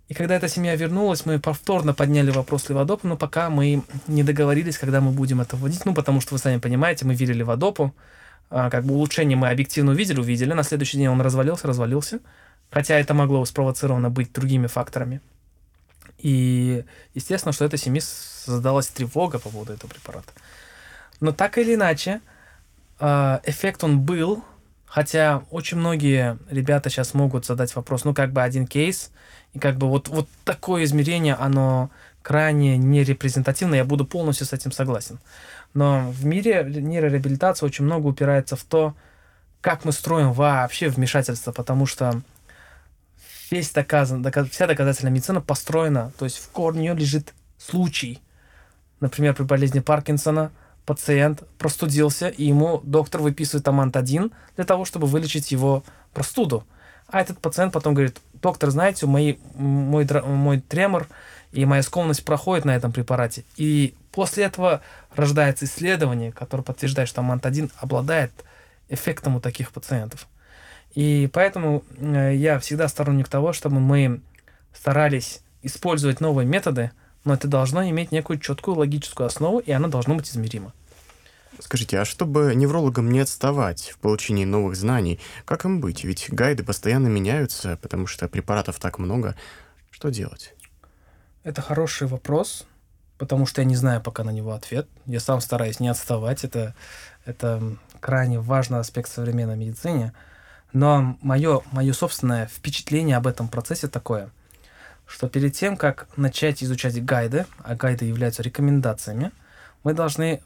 И когда эта семья вернулась, мы повторно подняли вопрос Леводопа, но пока мы не договорились, когда мы будем это вводить, ну, потому что, вы сами понимаете, мы верили Леводопу, а, как бы улучшение мы объективно увидели, увидели, на следующий день он развалился, развалился, хотя это могло спровоцировано быть другими факторами. И естественно, что этой семье создалась тревога по поводу этого препарата. Но так или иначе, а, эффект он был, хотя очень многие ребята сейчас могут задать вопрос, ну как бы один кейс, и как бы вот, вот такое измерение, оно крайне нерепрезентативно, я буду полностью с этим согласен. Но в мире нейрореабилитации очень много упирается в то, как мы строим вообще вмешательство, потому что весь доказан, доказ, вся доказательная медицина построена, то есть в корне лежит случай. Например, при болезни Паркинсона пациент простудился, и ему доктор выписывает амант-1 для того, чтобы вылечить его простуду. А этот пациент потом говорит, доктор, знаете, мои, мой, мой тремор и моя склонность проходит на этом препарате. И после этого рождается исследование, которое подтверждает, что амант-1 обладает эффектом у таких пациентов. И поэтому э, я всегда сторонник того, чтобы мы старались использовать новые методы, но это должно иметь некую четкую логическую основу, и она должна быть измерима. Скажите, а чтобы неврологам не отставать в получении новых знаний, как им быть? Ведь гайды постоянно меняются, потому что препаратов так много. Что делать? Это хороший вопрос, потому что я не знаю пока на него ответ. Я сам стараюсь не отставать. Это, это крайне важный аспект современной медицины. Но мое, мое собственное впечатление об этом процессе такое, что перед тем, как начать изучать гайды, а гайды являются рекомендациями, мы должны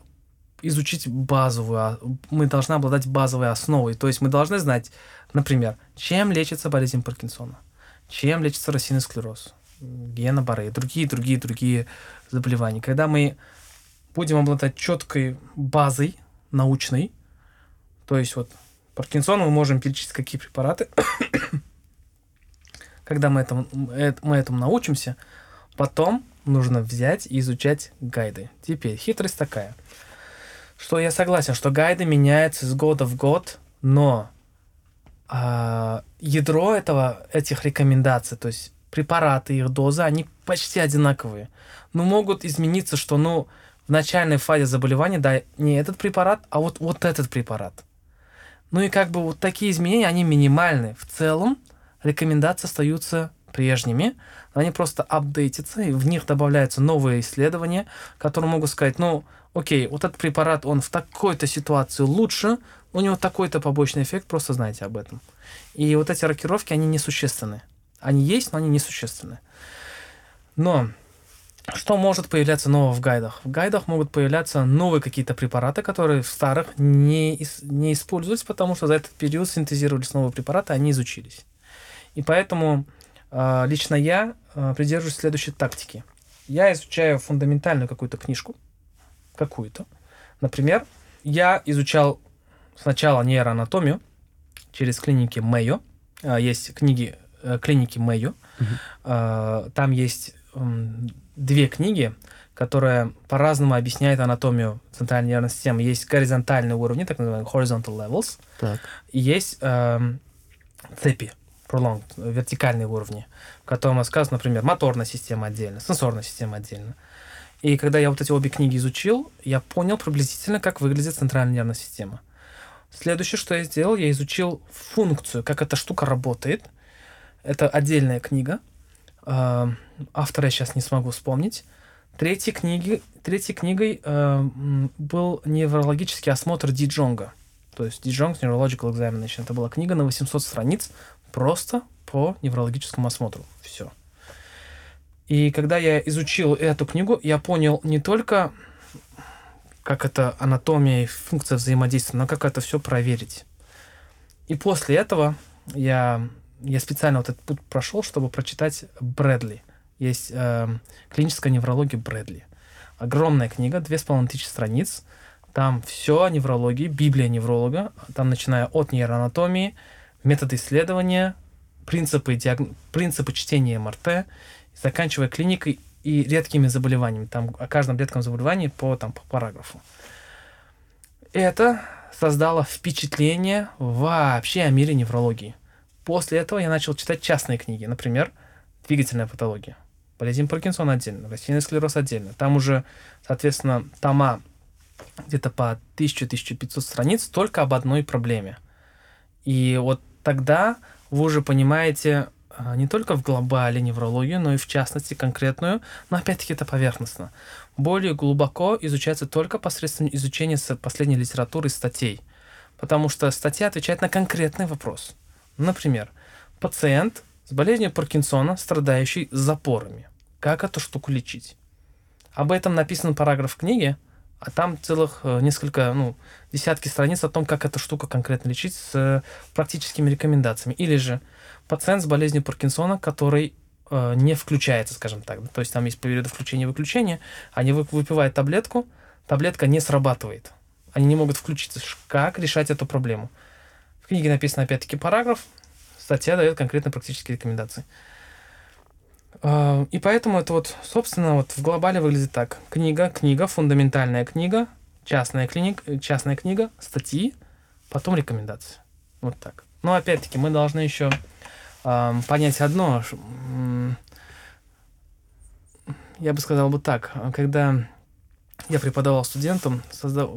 изучить базовую, а, мы должны обладать базовой основой. То есть мы должны знать, например, чем лечится болезнь Паркинсона, чем лечится рассеянный склероз, гена Барре, другие, другие, другие заболевания. Когда мы будем обладать четкой базой научной, то есть вот Паркинсон мы можем перечислить какие препараты. Когда мы этому, мы этому научимся, потом нужно взять и изучать гайды. Теперь хитрость такая, что я согласен, что гайды меняются с года в год, но а, ядро этого, этих рекомендаций, то есть препараты, их дозы, они почти одинаковые. Но могут измениться, что, ну, в начальной фазе заболевания, да, не этот препарат, а вот, вот этот препарат. Ну и как бы вот такие изменения, они минимальны. В целом рекомендации остаются прежними, они просто апдейтятся, и в них добавляются новые исследования, которые могут сказать, ну, окей, вот этот препарат, он в такой-то ситуации лучше, у него такой-то побочный эффект, просто знайте об этом. И вот эти рокировки, они несущественны. Они есть, но они несущественны. Но что может появляться нового в гайдах? В гайдах могут появляться новые какие-то препараты, которые в старых не, не использовались, потому что за этот период синтезировались новые препараты, они изучились. И поэтому лично я э, придерживаюсь следующей тактики. Я изучаю фундаментальную какую-то книжку, какую-то. Например, я изучал сначала нейроанатомию через клиники Мэйо. Э, есть книги э, клиники Мэйо. Угу. Там есть две книги, которые по-разному объясняют анатомию центральной нервной системы. Есть горизонтальные уровни, так называемые horizontal levels, так. и есть э, цепи, prolonged, вертикальные уровни, в котором рассказано, например, моторная система отдельно, сенсорная система отдельно. И когда я вот эти обе книги изучил, я понял приблизительно, как выглядит центральная нервная система. Следующее, что я сделал, я изучил функцию, как эта штука работает. Это отдельная книга, Э, автора я сейчас не смогу вспомнить. Третьей, книги, третьей книгой э, был неврологический осмотр Ди Джонга. То есть Ди Джонг Neurological Examination. Это была книга на 800 страниц просто по неврологическому осмотру. Все. И когда я изучил эту книгу, я понял не только, как это анатомия и функция взаимодействия, но как это все проверить. И после этого я, я специально вот этот путь прошел, чтобы прочитать Брэдли. Есть э, клиническая неврология Брэдли. Огромная книга, две с половиной тысячи страниц. Там все о неврологии, Библия невролога, там начиная от нейроанатомии, методы исследования, принципы, диаг... принципы чтения МРТ, заканчивая клиникой и редкими заболеваниями. Там о каждом редком заболевании по, там, по параграфу. Это создало впечатление вообще о мире неврологии. После этого я начал читать частные книги. Например, «Двигательная патология», болезнь Паркинсона отдельно, рассеянный склероз отдельно. Там уже, соответственно, тома где-то по 1000-1500 страниц только об одной проблеме. И вот тогда вы уже понимаете а, не только в глобале неврологию, но и в частности конкретную, но опять-таки это поверхностно. Более глубоко изучается только посредством изучения последней литературы и статей, потому что статья отвечает на конкретный вопрос. Например, пациент с болезнью Паркинсона, страдающий запорами. Как эту штуку лечить? Об этом написан параграф в книге, а там целых э, несколько, ну, десятки страниц о том, как эта штука конкретно лечить с э, практическими рекомендациями. Или же пациент с болезнью Паркинсона, который э, не включается, скажем так. То есть там есть периоды включения и выключения. Они выпивают таблетку, таблетка не срабатывает. Они не могут включиться. Как решать эту проблему? В книге написано опять-таки параграф, статья дает конкретно практические рекомендации. А, и поэтому это вот, собственно, вот в глобале выглядит так. Книга, книга, фундаментальная книга, частная, клиник, частная книга, статьи, потом рекомендации. Вот так. Но опять-таки мы должны еще э, понять одно. Я бы сказал бы так. Когда я преподавал студентам, создав...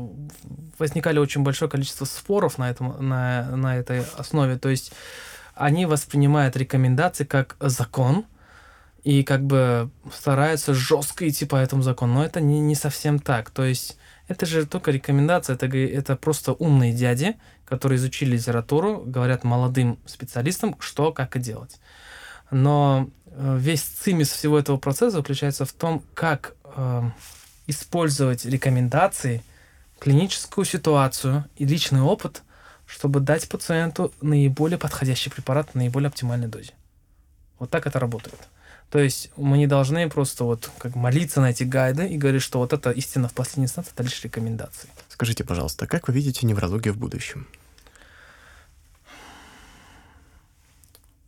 возникали очень большое количество споров на, этом, на, на этой основе. То есть они воспринимают рекомендации как закон, и как бы стараются жестко идти по этому закону. Но это не, не совсем так. То есть это же только рекомендация, это, это просто умные дяди, которые изучили литературу, говорят молодым специалистам, что, как и делать. Но э, весь цимис всего этого процесса заключается в том, как э, использовать рекомендации, клиническую ситуацию и личный опыт, чтобы дать пациенту наиболее подходящий препарат в наиболее оптимальной дозе. Вот так это работает. То есть мы не должны просто вот как молиться на эти гайды и говорить, что вот это истина в последней инстанции, это лишь рекомендации. Скажите, пожалуйста, как вы видите неврологию в будущем?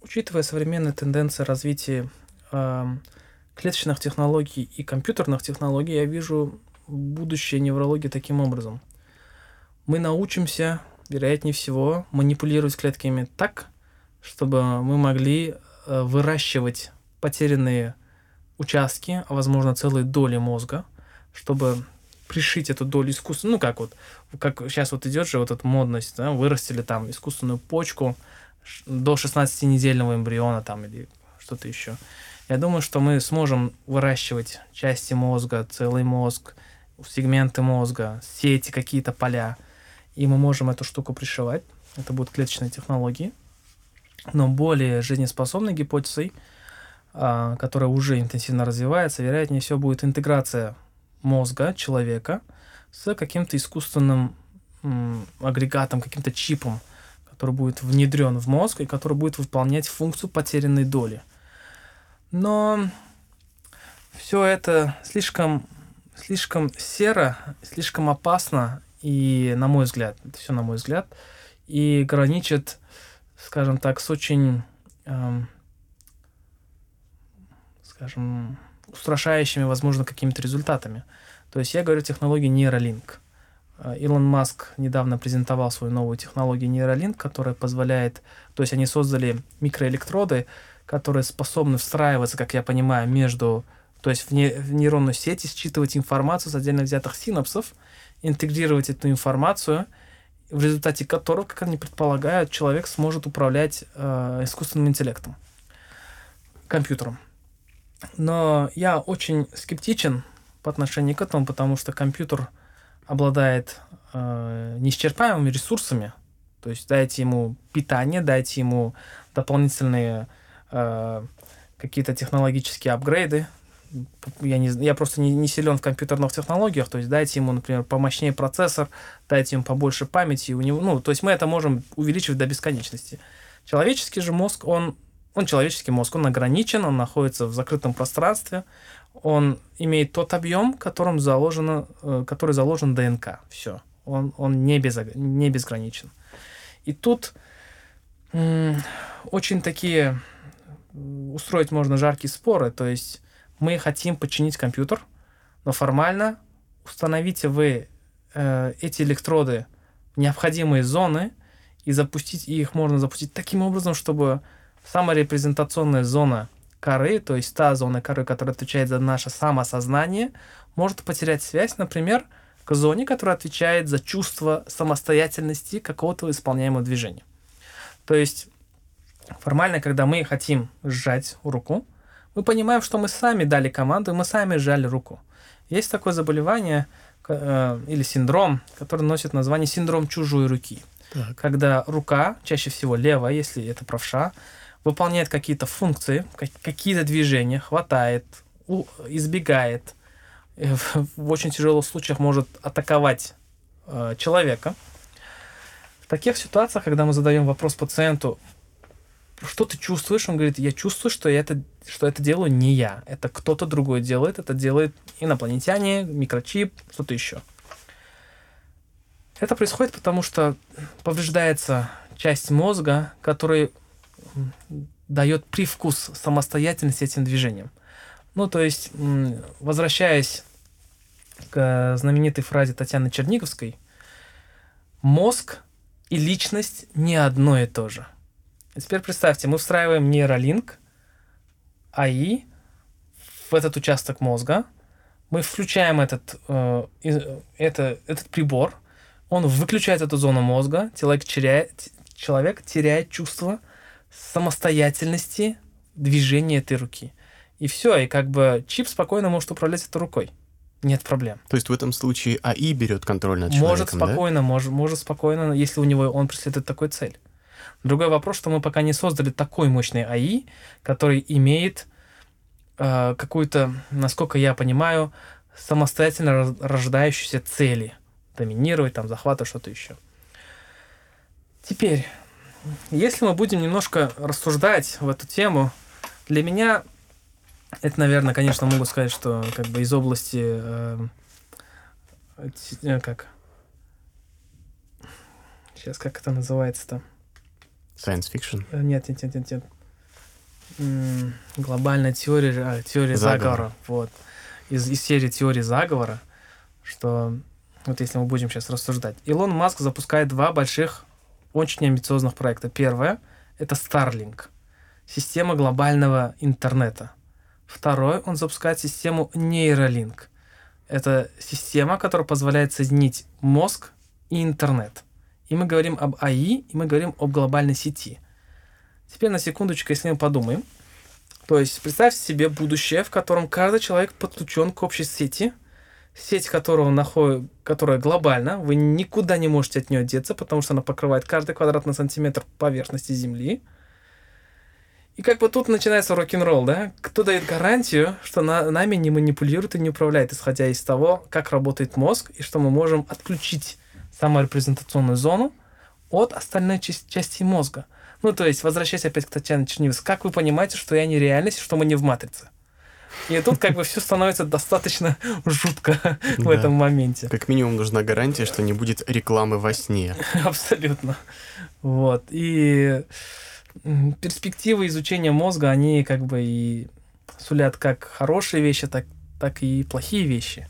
Учитывая современные тенденции развития э, клеточных технологий и компьютерных технологий, я вижу будущее неврологии таким образом. Мы научимся, вероятнее всего, манипулировать клетками так, чтобы мы могли э, выращивать потерянные участки, а возможно целые доли мозга, чтобы пришить эту долю искусства. Ну, как вот, как сейчас вот идет же вот эта модность, да, вырастили там искусственную почку до 16-недельного эмбриона там или что-то еще. Я думаю, что мы сможем выращивать части мозга, целый мозг, сегменты мозга, сети, какие-то поля, и мы можем эту штуку пришивать. Это будут клеточные технологии. Но более жизнеспособной гипотезой – которая уже интенсивно развивается, вероятнее всего будет интеграция мозга человека с каким-то искусственным агрегатом, каким-то чипом, который будет внедрен в мозг и который будет выполнять функцию потерянной доли. Но все это слишком, слишком серо, слишком опасно, и, на мой взгляд, это все на мой взгляд, и граничит, скажем так, с очень эм, скажем, устрашающими, возможно, какими-то результатами. То есть я говорю о технологии Neuralink. Э, Илон Маск недавно презентовал свою новую технологию Neuralink, которая позволяет, то есть они создали микроэлектроды, которые способны встраиваться, как я понимаю, между, то есть в, не, в нейронную сеть и считывать информацию с отдельно взятых синапсов, интегрировать эту информацию, в результате которого, как они предполагают, человек сможет управлять э, искусственным интеллектом, компьютером. Но я очень скептичен по отношению к этому, потому что компьютер обладает э, неисчерпаемыми ресурсами. То есть дайте ему питание, дайте ему дополнительные э, какие-то технологические апгрейды. Я, не, я просто не, не силен в компьютерных технологиях, то есть дайте ему, например, помощнее процессор, дайте ему побольше памяти, у него, ну, то есть мы это можем увеличивать до бесконечности. Человеческий же мозг, он, он человеческий мозг, он ограничен, он находится в закрытом пространстве, он имеет тот объем, которым заложено, э, который заложен ДНК. Все. Он, он не, без, не безграничен. И тут очень такие устроить можно жаркие споры. То есть мы хотим починить компьютер, но формально установите вы э, эти электроды в необходимые зоны и запустить и их можно запустить таким образом, чтобы самая репрезентационная зона коры, то есть та зона коры, которая отвечает за наше самосознание, может потерять связь, например, к зоне, которая отвечает за чувство самостоятельности какого-то исполняемого движения. То есть формально, когда мы хотим сжать руку, мы понимаем, что мы сами дали команду, и мы сами сжали руку. Есть такое заболевание э, или синдром, который носит название синдром чужой руки. Так. Когда рука, чаще всего левая, если это правша, выполняет какие-то функции, какие-то движения, хватает, избегает, э, в очень тяжелых случаях может атаковать э, человека. В таких ситуациях, когда мы задаем вопрос пациенту, что ты чувствуешь? Он говорит, я чувствую, что, я это, что это делаю не я. Это кто-то другой делает. Это делает инопланетяне, микрочип, что-то еще. Это происходит потому, что повреждается часть мозга, который дает привкус самостоятельности этим движением. Ну, то есть, возвращаясь к знаменитой фразе Татьяны Черниговской, мозг и личность не одно и то же – и теперь представьте, мы встраиваем нейролинк АИ в этот участок мозга, мы включаем этот, э, это, этот прибор, он выключает эту зону мозга, человек теряет, человек теряет чувство самостоятельности движения этой руки. И все, и как бы чип спокойно может управлять этой рукой. Нет проблем. То есть в этом случае АИ берет контроль над человеком, Может спокойно, да? может, может спокойно, если у него он преследует такую цель. Другой вопрос, что мы пока не создали такой мощный АИ, который имеет э, какую-то, насколько я понимаю, самостоятельно рождающиеся цели. Доминировать, там, захватывать, что-то еще. Теперь, если мы будем немножко рассуждать в эту тему, для меня это, наверное, конечно, могу сказать, что как бы из области э, э, как сейчас как это называется-то Science fiction? Э, нет, нет, нет, нет, нет. М-м, глобальная теория, а, теория заговора. заговора. Вот. Из, из серии теории заговора, что вот если мы будем сейчас рассуждать. Илон Маск запускает два больших, очень амбициозных проекта. Первое — это Starlink, система глобального интернета. Второй — он запускает систему Neuralink. Это система, которая позволяет соединить мозг и интернет. И мы говорим об АИ, и мы говорим об глобальной сети. Теперь на секундочку, если мы подумаем. То есть представьте себе будущее, в котором каждый человек подключен к общей сети, сеть которого находит, которая глобальна, вы никуда не можете от нее деться, потому что она покрывает каждый квадратный сантиметр поверхности Земли. И как бы тут начинается рок-н-ролл, да? Кто дает гарантию, что на, нами не манипулирует и не управляет, исходя из того, как работает мозг, и что мы можем отключить саморепрезентационную зону от остальной части, части мозга. Ну, то есть, возвращаясь опять к Татьяне Чернивец, как вы понимаете, что я не реальность, что мы не в матрице? И тут как бы все становится достаточно жутко в этом моменте. Как минимум нужна гарантия, что не будет рекламы во сне. Абсолютно. Вот. И перспективы изучения мозга, они как бы и сулят как хорошие вещи, так, так и плохие вещи.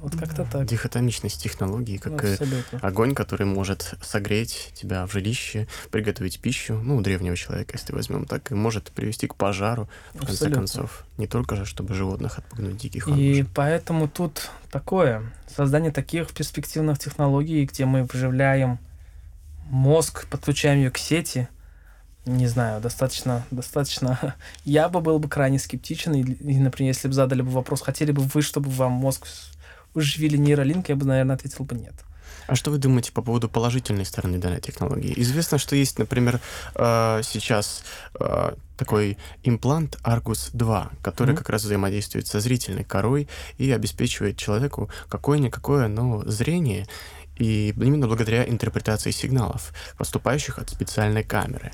Вот как-то так. Дихотомичность технологии, как Абсолютно. огонь, который может согреть тебя в жилище, приготовить пищу, ну, у древнего человека, если возьмем так, и может привести к пожару, в Абсолютно. конце концов. Не только же, чтобы животных отпугнуть диких. И поэтому тут такое, создание таких перспективных технологий, где мы вживляем мозг, подключаем ее к сети, не знаю, достаточно, достаточно... Я бы был бы крайне скептичен, и, и, например, если бы задали бы вопрос, хотели бы вы, чтобы вам мозг уживили нейролинк, я бы, наверное, ответил бы нет. А что вы думаете по поводу положительной стороны данной технологии? Известно, что есть, например, э, сейчас э, такой имплант Argus 2, который mm-hmm. как раз взаимодействует со зрительной корой и обеспечивает человеку какое-никакое, но зрение, и именно благодаря интерпретации сигналов, поступающих от специальной камеры.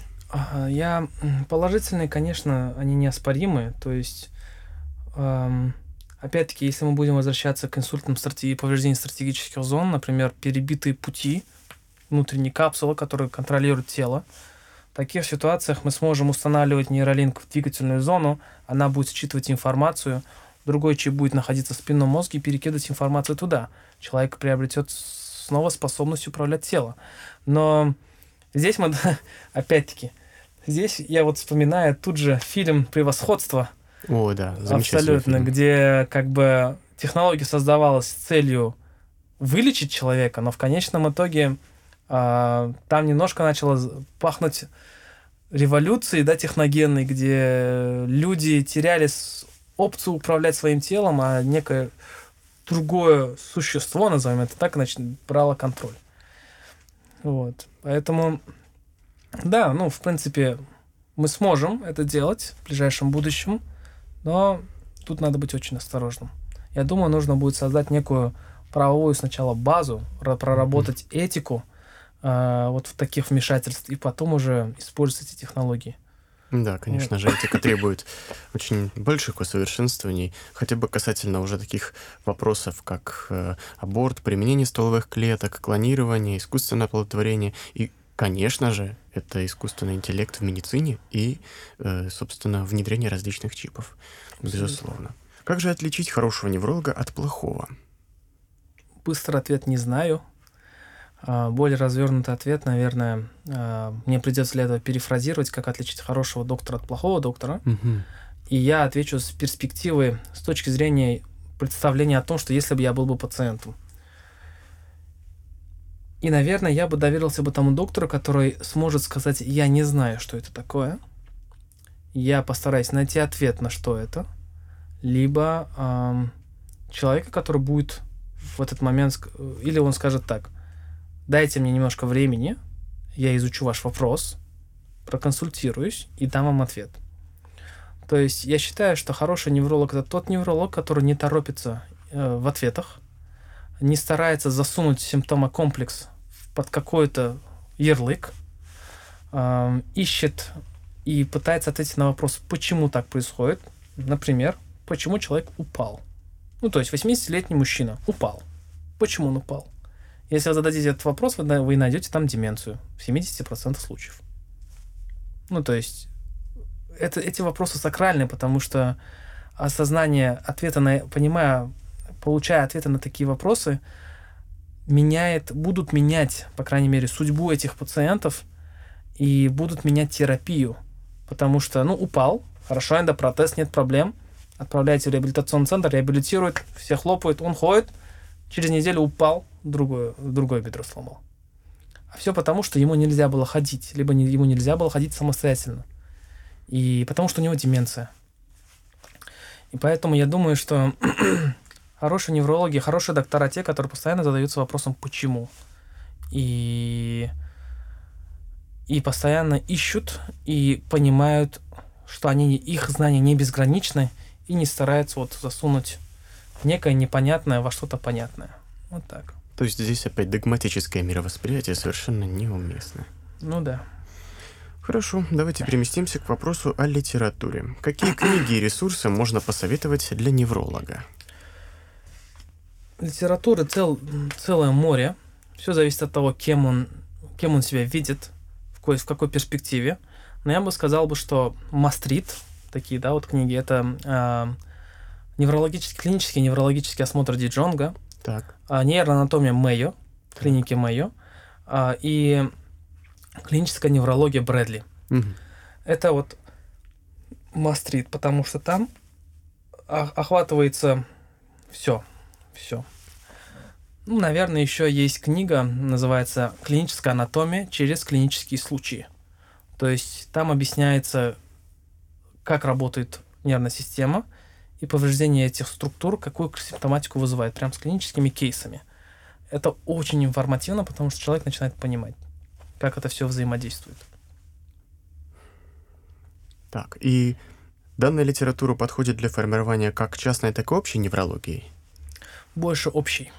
Я положительные, конечно, они неоспоримы. То есть, эм, опять-таки, если мы будем возвращаться к инсультным стратегии, повреждению стратегических зон, например, перебитые пути, внутренней капсулы, которые контролируют тело, в таких ситуациях мы сможем устанавливать нейролинк в двигательную зону, она будет считывать информацию, другой чип будет находиться в спинном мозге и перекидывать информацию туда. Человек приобретет снова способность управлять телом. Но здесь мы, опять-таки, здесь я вот вспоминаю тут же фильм «Превосходство». О, да, Абсолютно, фильм. где как бы технология создавалась с целью вылечить человека, но в конечном итоге а, там немножко начало пахнуть революцией, да, техногенной, где люди теряли опцию управлять своим телом, а некое другое существо, назовем это так, значит, брало контроль. Вот. Поэтому, да, ну, в принципе, мы сможем это делать в ближайшем будущем, но тут надо быть очень осторожным. Я думаю, нужно будет создать некую правовую сначала базу, проработать mm-hmm. этику э, вот в таких вмешательств, и потом уже использовать эти технологии. Да, конечно же, этика требует очень больших усовершенствований, хотя бы касательно уже таких вопросов, как э, аборт, применение стволовых клеток, клонирование, искусственное оплодотворение и, конечно же, это искусственный интеллект в медицине и, э, собственно, внедрение различных чипов, безусловно. Как же отличить хорошего невролога от плохого? Быстрый ответ не знаю. А, более развернутый ответ, наверное, а, мне придется для этого перефразировать, как отличить хорошего доктора от плохого доктора. Угу. И я отвечу с перспективы, с точки зрения представления о том, что если бы я был бы пациентом. И, наверное, я бы доверился бы тому доктору, который сможет сказать, я не знаю, что это такое. Я постараюсь найти ответ на что это. Либо эм, человека, который будет в этот момент, или он скажет так, дайте мне немножко времени, я изучу ваш вопрос, проконсультируюсь и дам вам ответ. То есть я считаю, что хороший невролог это тот невролог, который не торопится э, в ответах, не старается засунуть симптомокомплекс под какой-то ярлык, э, ищет и пытается ответить на вопрос, почему так происходит. Например, почему человек упал. Ну, то есть 80-летний мужчина упал. Почему он упал? Если вы зададите этот вопрос, вы, вы найдете там деменцию в 70% случаев. Ну, то есть, это, эти вопросы сакральны, потому что осознание ответа на, понимая, получая ответы на такие вопросы, меняет, будут менять, по крайней мере, судьбу этих пациентов и будут менять терапию. Потому что, ну, упал, хорошо, эндопротез, нет проблем, отправляете в реабилитационный центр, реабилитирует, все хлопают, он ходит, через неделю упал, другое, другое бедро сломал. А все потому, что ему нельзя было ходить, либо не, ему нельзя было ходить самостоятельно. И потому что у него деменция. И поэтому я думаю, что хорошие неврологи, хорошие доктора те, которые постоянно задаются вопросом «почему?». И, и постоянно ищут и понимают, что они, их знания не безграничны, и не стараются вот засунуть некое непонятное во что-то понятное. Вот так. То есть здесь опять догматическое мировосприятие совершенно неуместно. Ну да. Хорошо, давайте переместимся к вопросу о литературе. Какие книги и ресурсы можно посоветовать для невролога? Литературы цел, целое море. Все зависит от того, кем он, кем он себя видит, в какой, в какой перспективе. Но я бы сказал бы, что Мастрит, такие, да, вот книги, это э, неврологический, клинический неврологический осмотр Ди Джонга, так. А, нейроанатомия Мэйо, клиники Мэйо, а, и клиническая неврология Брэдли. Угу. Это вот мастрит, потому что там охватывается все, все. Ну, наверное, еще есть книга, называется «Клиническая анатомия через клинические случаи». То есть там объясняется, как работает нервная система и повреждение этих структур, какую симптоматику вызывает, прям с клиническими кейсами. Это очень информативно, потому что человек начинает понимать, как это все взаимодействует. Так, и данная литература подходит для формирования как частной, так и общей неврологии? Больше общей.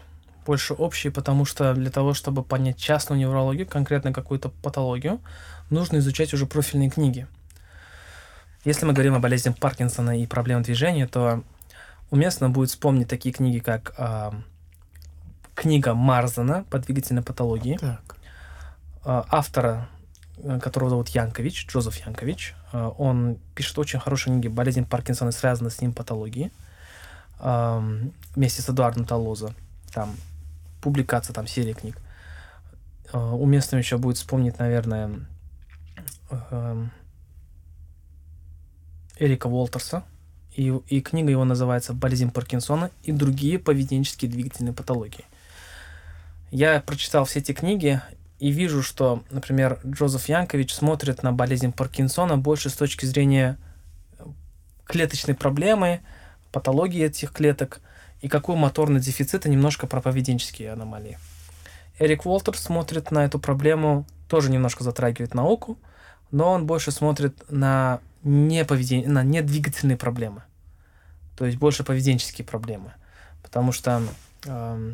Больше общей, потому что для того, чтобы понять частную неврологию, конкретно какую-то патологию, нужно изучать уже профильные книги. Если мы говорим о болезни Паркинсона и проблемах движения, то уместно будет вспомнить такие книги, как э, книга Марзана по двигательной патологии. Так. Э, автора, которого зовут Янкович, Джозеф Янкович, э, он пишет очень хорошие книги «Болезнь Паркинсона и связанные с ним патологии» э, вместе с Эдуардом Толозо. Там публикация, там серия книг. Э, уместно еще будет вспомнить, наверное, э, Эрика Уолтерса, и, и книга его называется «Болезнь Паркинсона и другие поведенческие двигательные патологии». Я прочитал все эти книги и вижу, что, например, Джозеф Янкович смотрит на болезнь Паркинсона больше с точки зрения клеточной проблемы, патологии этих клеток и какой моторный дефицит, и немножко про поведенческие аномалии. Эрик Уолтерс смотрит на эту проблему, тоже немножко затрагивает науку, но он больше смотрит на не, поведение, на не двигательные проблемы. То есть больше поведенческие проблемы. Потому что э,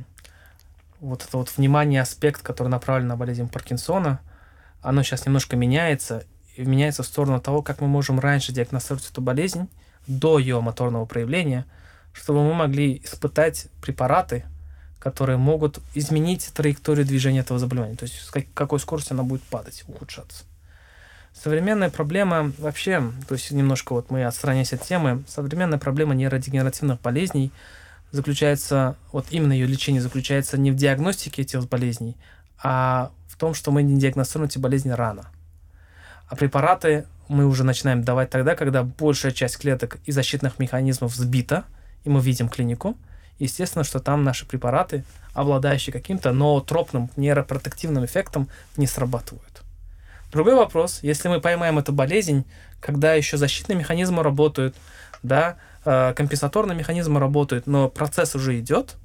вот это вот внимание, аспект, который направлен на болезнь Паркинсона, оно сейчас немножко меняется, и меняется в сторону того, как мы можем раньше диагностировать эту болезнь до ее моторного проявления, чтобы мы могли испытать препараты, которые могут изменить траекторию движения этого заболевания, то есть с какой скоростью она будет падать, ухудшаться. Современная проблема вообще, то есть немножко вот мы отстраняясь от темы, современная проблема нейродегенеративных болезней заключается, вот именно ее лечение заключается не в диагностике этих болезней, а в том, что мы не диагностируем эти болезни рано. А препараты мы уже начинаем давать тогда, когда большая часть клеток и защитных механизмов сбита, и мы видим клинику. Естественно, что там наши препараты, обладающие каким-то ноотропным нейропротективным эффектом, не срабатывают. Другой вопрос, если мы поймаем эту болезнь, когда еще защитные механизмы работают, да, э, компенсаторные механизмы работают, но процесс уже идет,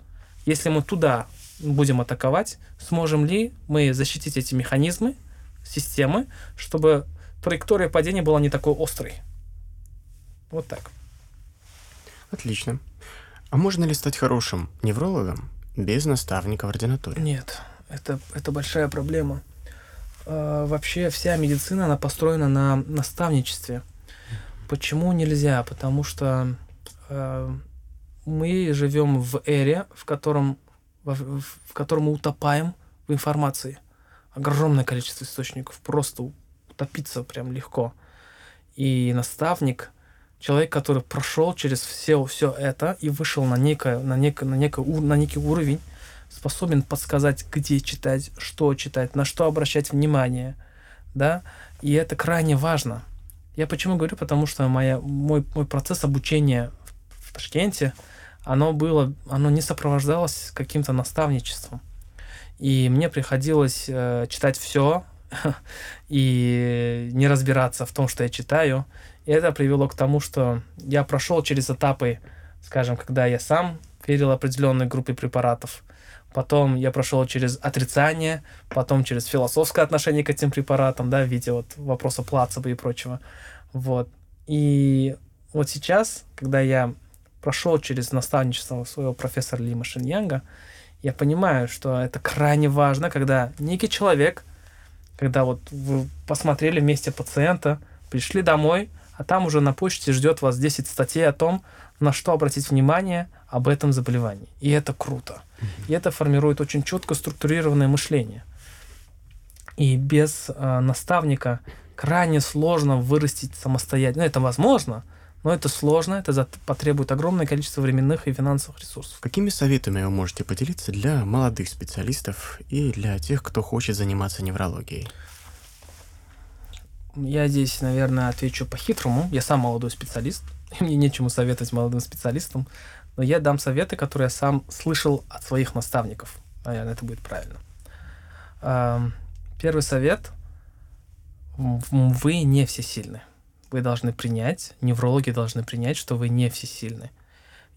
если мы туда будем атаковать, сможем ли мы защитить эти механизмы, системы, чтобы траектория падения была не такой острой. Вот так. Отлично. А можно ли стать хорошим неврологом без наставника в ординатуре? Нет, это, это большая проблема. Э, вообще вся медицина, она построена на наставничестве. Почему нельзя? Потому что э, мы живем в эре, в котором, в, в котором мы утопаем в информации. Огромное количество источников, просто утопиться прям легко. И наставник, человек, который прошел через все, все это и вышел на, некое, на, некое, на, некое, на некий уровень, способен подсказать, где читать, что читать, на что обращать внимание, да, и это крайне важно. Я почему говорю, потому что моя, мой, мой процесс обучения в, в Ташкенте, оно было, оно не сопровождалось каким-то наставничеством. И мне приходилось э, читать все и не разбираться в том, что я читаю. И это привело к тому, что я прошел через этапы, скажем, когда я сам верил определенной группе препаратов, потом я прошел через отрицание, потом через философское отношение к этим препаратам, да, в виде вот вопроса плацебо и прочего. Вот. И вот сейчас, когда я прошел через наставничество своего профессора Лима Шиньянга, я понимаю, что это крайне важно, когда некий человек, когда вот вы посмотрели вместе пациента, пришли домой, а там уже на почте ждет вас 10 статей о том, на что обратить внимание об этом заболевании. И это круто. И это формирует очень четко структурированное мышление. И без э, наставника крайне сложно вырастить самостоятельно. Ну, это возможно, но это сложно, это потребует огромное количество временных и финансовых ресурсов. Какими советами вы можете поделиться для молодых специалистов и для тех, кто хочет заниматься неврологией? Я здесь, наверное, отвечу по-хитрому. Я сам молодой специалист, и мне нечему советовать молодым специалистам но я дам советы, которые я сам слышал от своих наставников. Наверное, это будет правильно. Первый совет. вы не всесильны. Вы должны принять, неврологи должны принять, что вы не всесильны.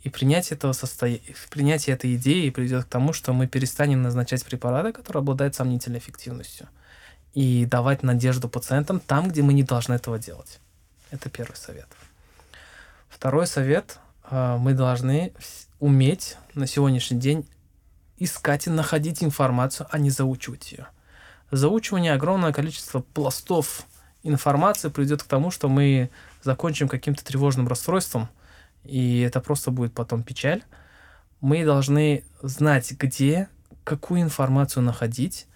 И принятие, этого состоя... принятие этой идеи приведет к тому, что мы перестанем назначать препараты, которые обладают сомнительной эффективностью, и давать надежду пациентам там, где мы не должны этого делать. Это первый совет. Второй совет. А, мы должны уметь на сегодняшний день искать и находить информацию, а не заучивать ее. Заучивание огромное количество пластов информации приведет к тому, что мы закончим каким-то тревожным расстройством, и это просто будет потом печаль. Мы должны знать, где, какую информацию находить,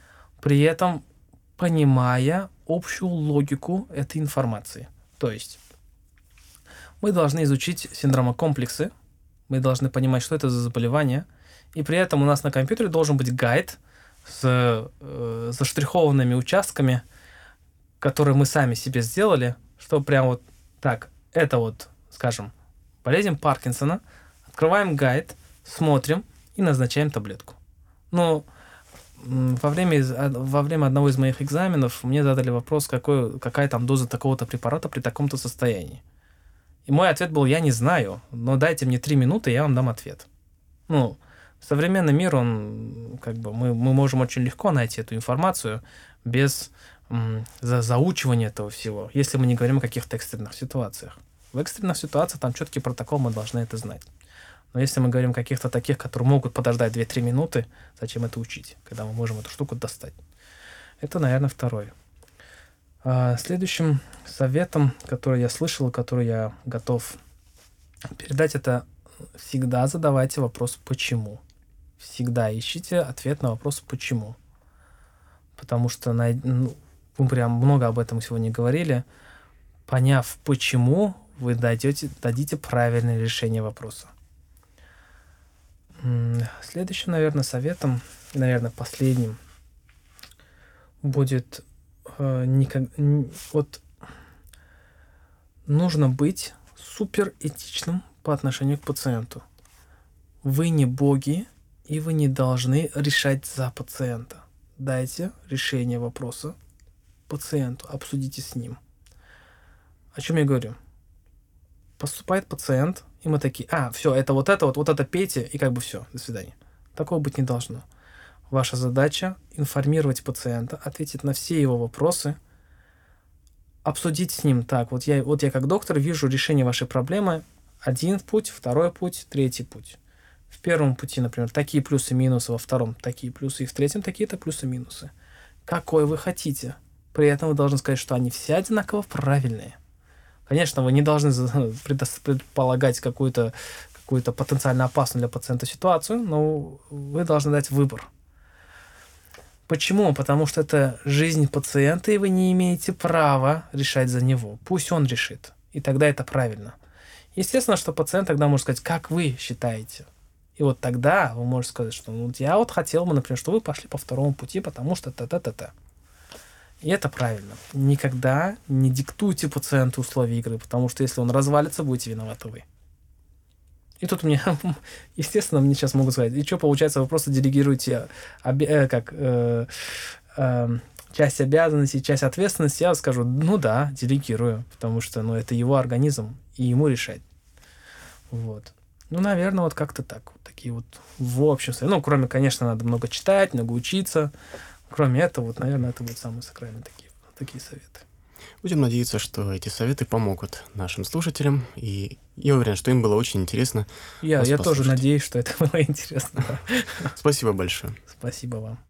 при этом понимая общую логику этой информации. То есть мы должны изучить синдромокомплексы, мы должны понимать, что это за заболевание, и при этом у нас на компьютере должен быть гайд с э, заштрихованными участками, которые мы сами себе сделали, что прям вот так, это вот, скажем, болезнь Паркинсона, открываем гайд, смотрим и назначаем таблетку. Но во время, во время одного из моих экзаменов мне задали вопрос, какой, какая там доза такого-то препарата при таком-то состоянии. И мой ответ был, я не знаю, но дайте мне три минуты, я вам дам ответ. Ну, современный мир, он, как бы, мы, мы можем очень легко найти эту информацию без за, заучивания этого всего, если мы не говорим о каких-то экстренных ситуациях. В экстренных ситуациях там четкий протокол, мы должны это знать. Но если мы говорим о каких-то таких, которые могут подождать 2-3 минуты, зачем это учить, когда мы можем эту штуку достать? Это, наверное, второй. А следующим советом, который я слышал, который я готов передать, это всегда задавайте вопрос «почему?». Всегда ищите ответ на вопрос «почему?». Потому что ну, мы прям много об этом сегодня говорили. Поняв «почему?», вы дойдете, дадите правильное решение вопроса. Следующим, наверное, советом, наверное, последним будет э, никак, вот нужно быть супер этичным по отношению к пациенту. Вы не боги, и вы не должны решать за пациента. Дайте решение вопроса пациенту, обсудите с ним. О чем я говорю? Поступает пациент, и мы такие, а, все, это вот это, вот, вот это пейте, и как бы все, до свидания. Такого быть не должно. Ваша задача информировать пациента, ответить на все его вопросы, обсудить с ним так. Вот я, вот я как доктор вижу решение вашей проблемы. Один путь, второй путь, третий путь. В первом пути, например, такие плюсы и минусы, во втором такие плюсы, и в третьем такие-то плюсы и минусы. Какой вы хотите. При этом вы должны сказать, что они все одинаково правильные. Конечно, вы не должны предполагать какую-то какую-то потенциально опасную для пациента ситуацию, но вы должны дать выбор. Почему? Потому что это жизнь пациента, и вы не имеете права решать за него. Пусть он решит. И тогда это правильно. Естественно, что пациент тогда может сказать, как вы считаете. И вот тогда вы можете сказать, что ну, я вот хотел бы, например, что вы пошли по второму пути, потому что та-та-та-та. И это правильно. Никогда не диктуйте пациенту условия игры, потому что если он развалится, будете виноваты вы. И тут мне, естественно, мне сейчас могут сказать, и что получается, вы просто делегируете оби- э, как э, э, часть обязанностей, часть ответственности, я скажу, ну да, делегирую, потому что ну, это его организм, и ему решать. Вот. Ну, наверное, вот как-то так. Вот такие вот в общем. Ну, кроме, конечно, надо много читать, много учиться, Кроме этого, вот, наверное, это будут самые сакральные такие, такие советы. Будем надеяться, что эти советы помогут нашим слушателям, и я уверен, что им было очень интересно. Я, я тоже надеюсь, что это было интересно. Спасибо большое. Спасибо вам.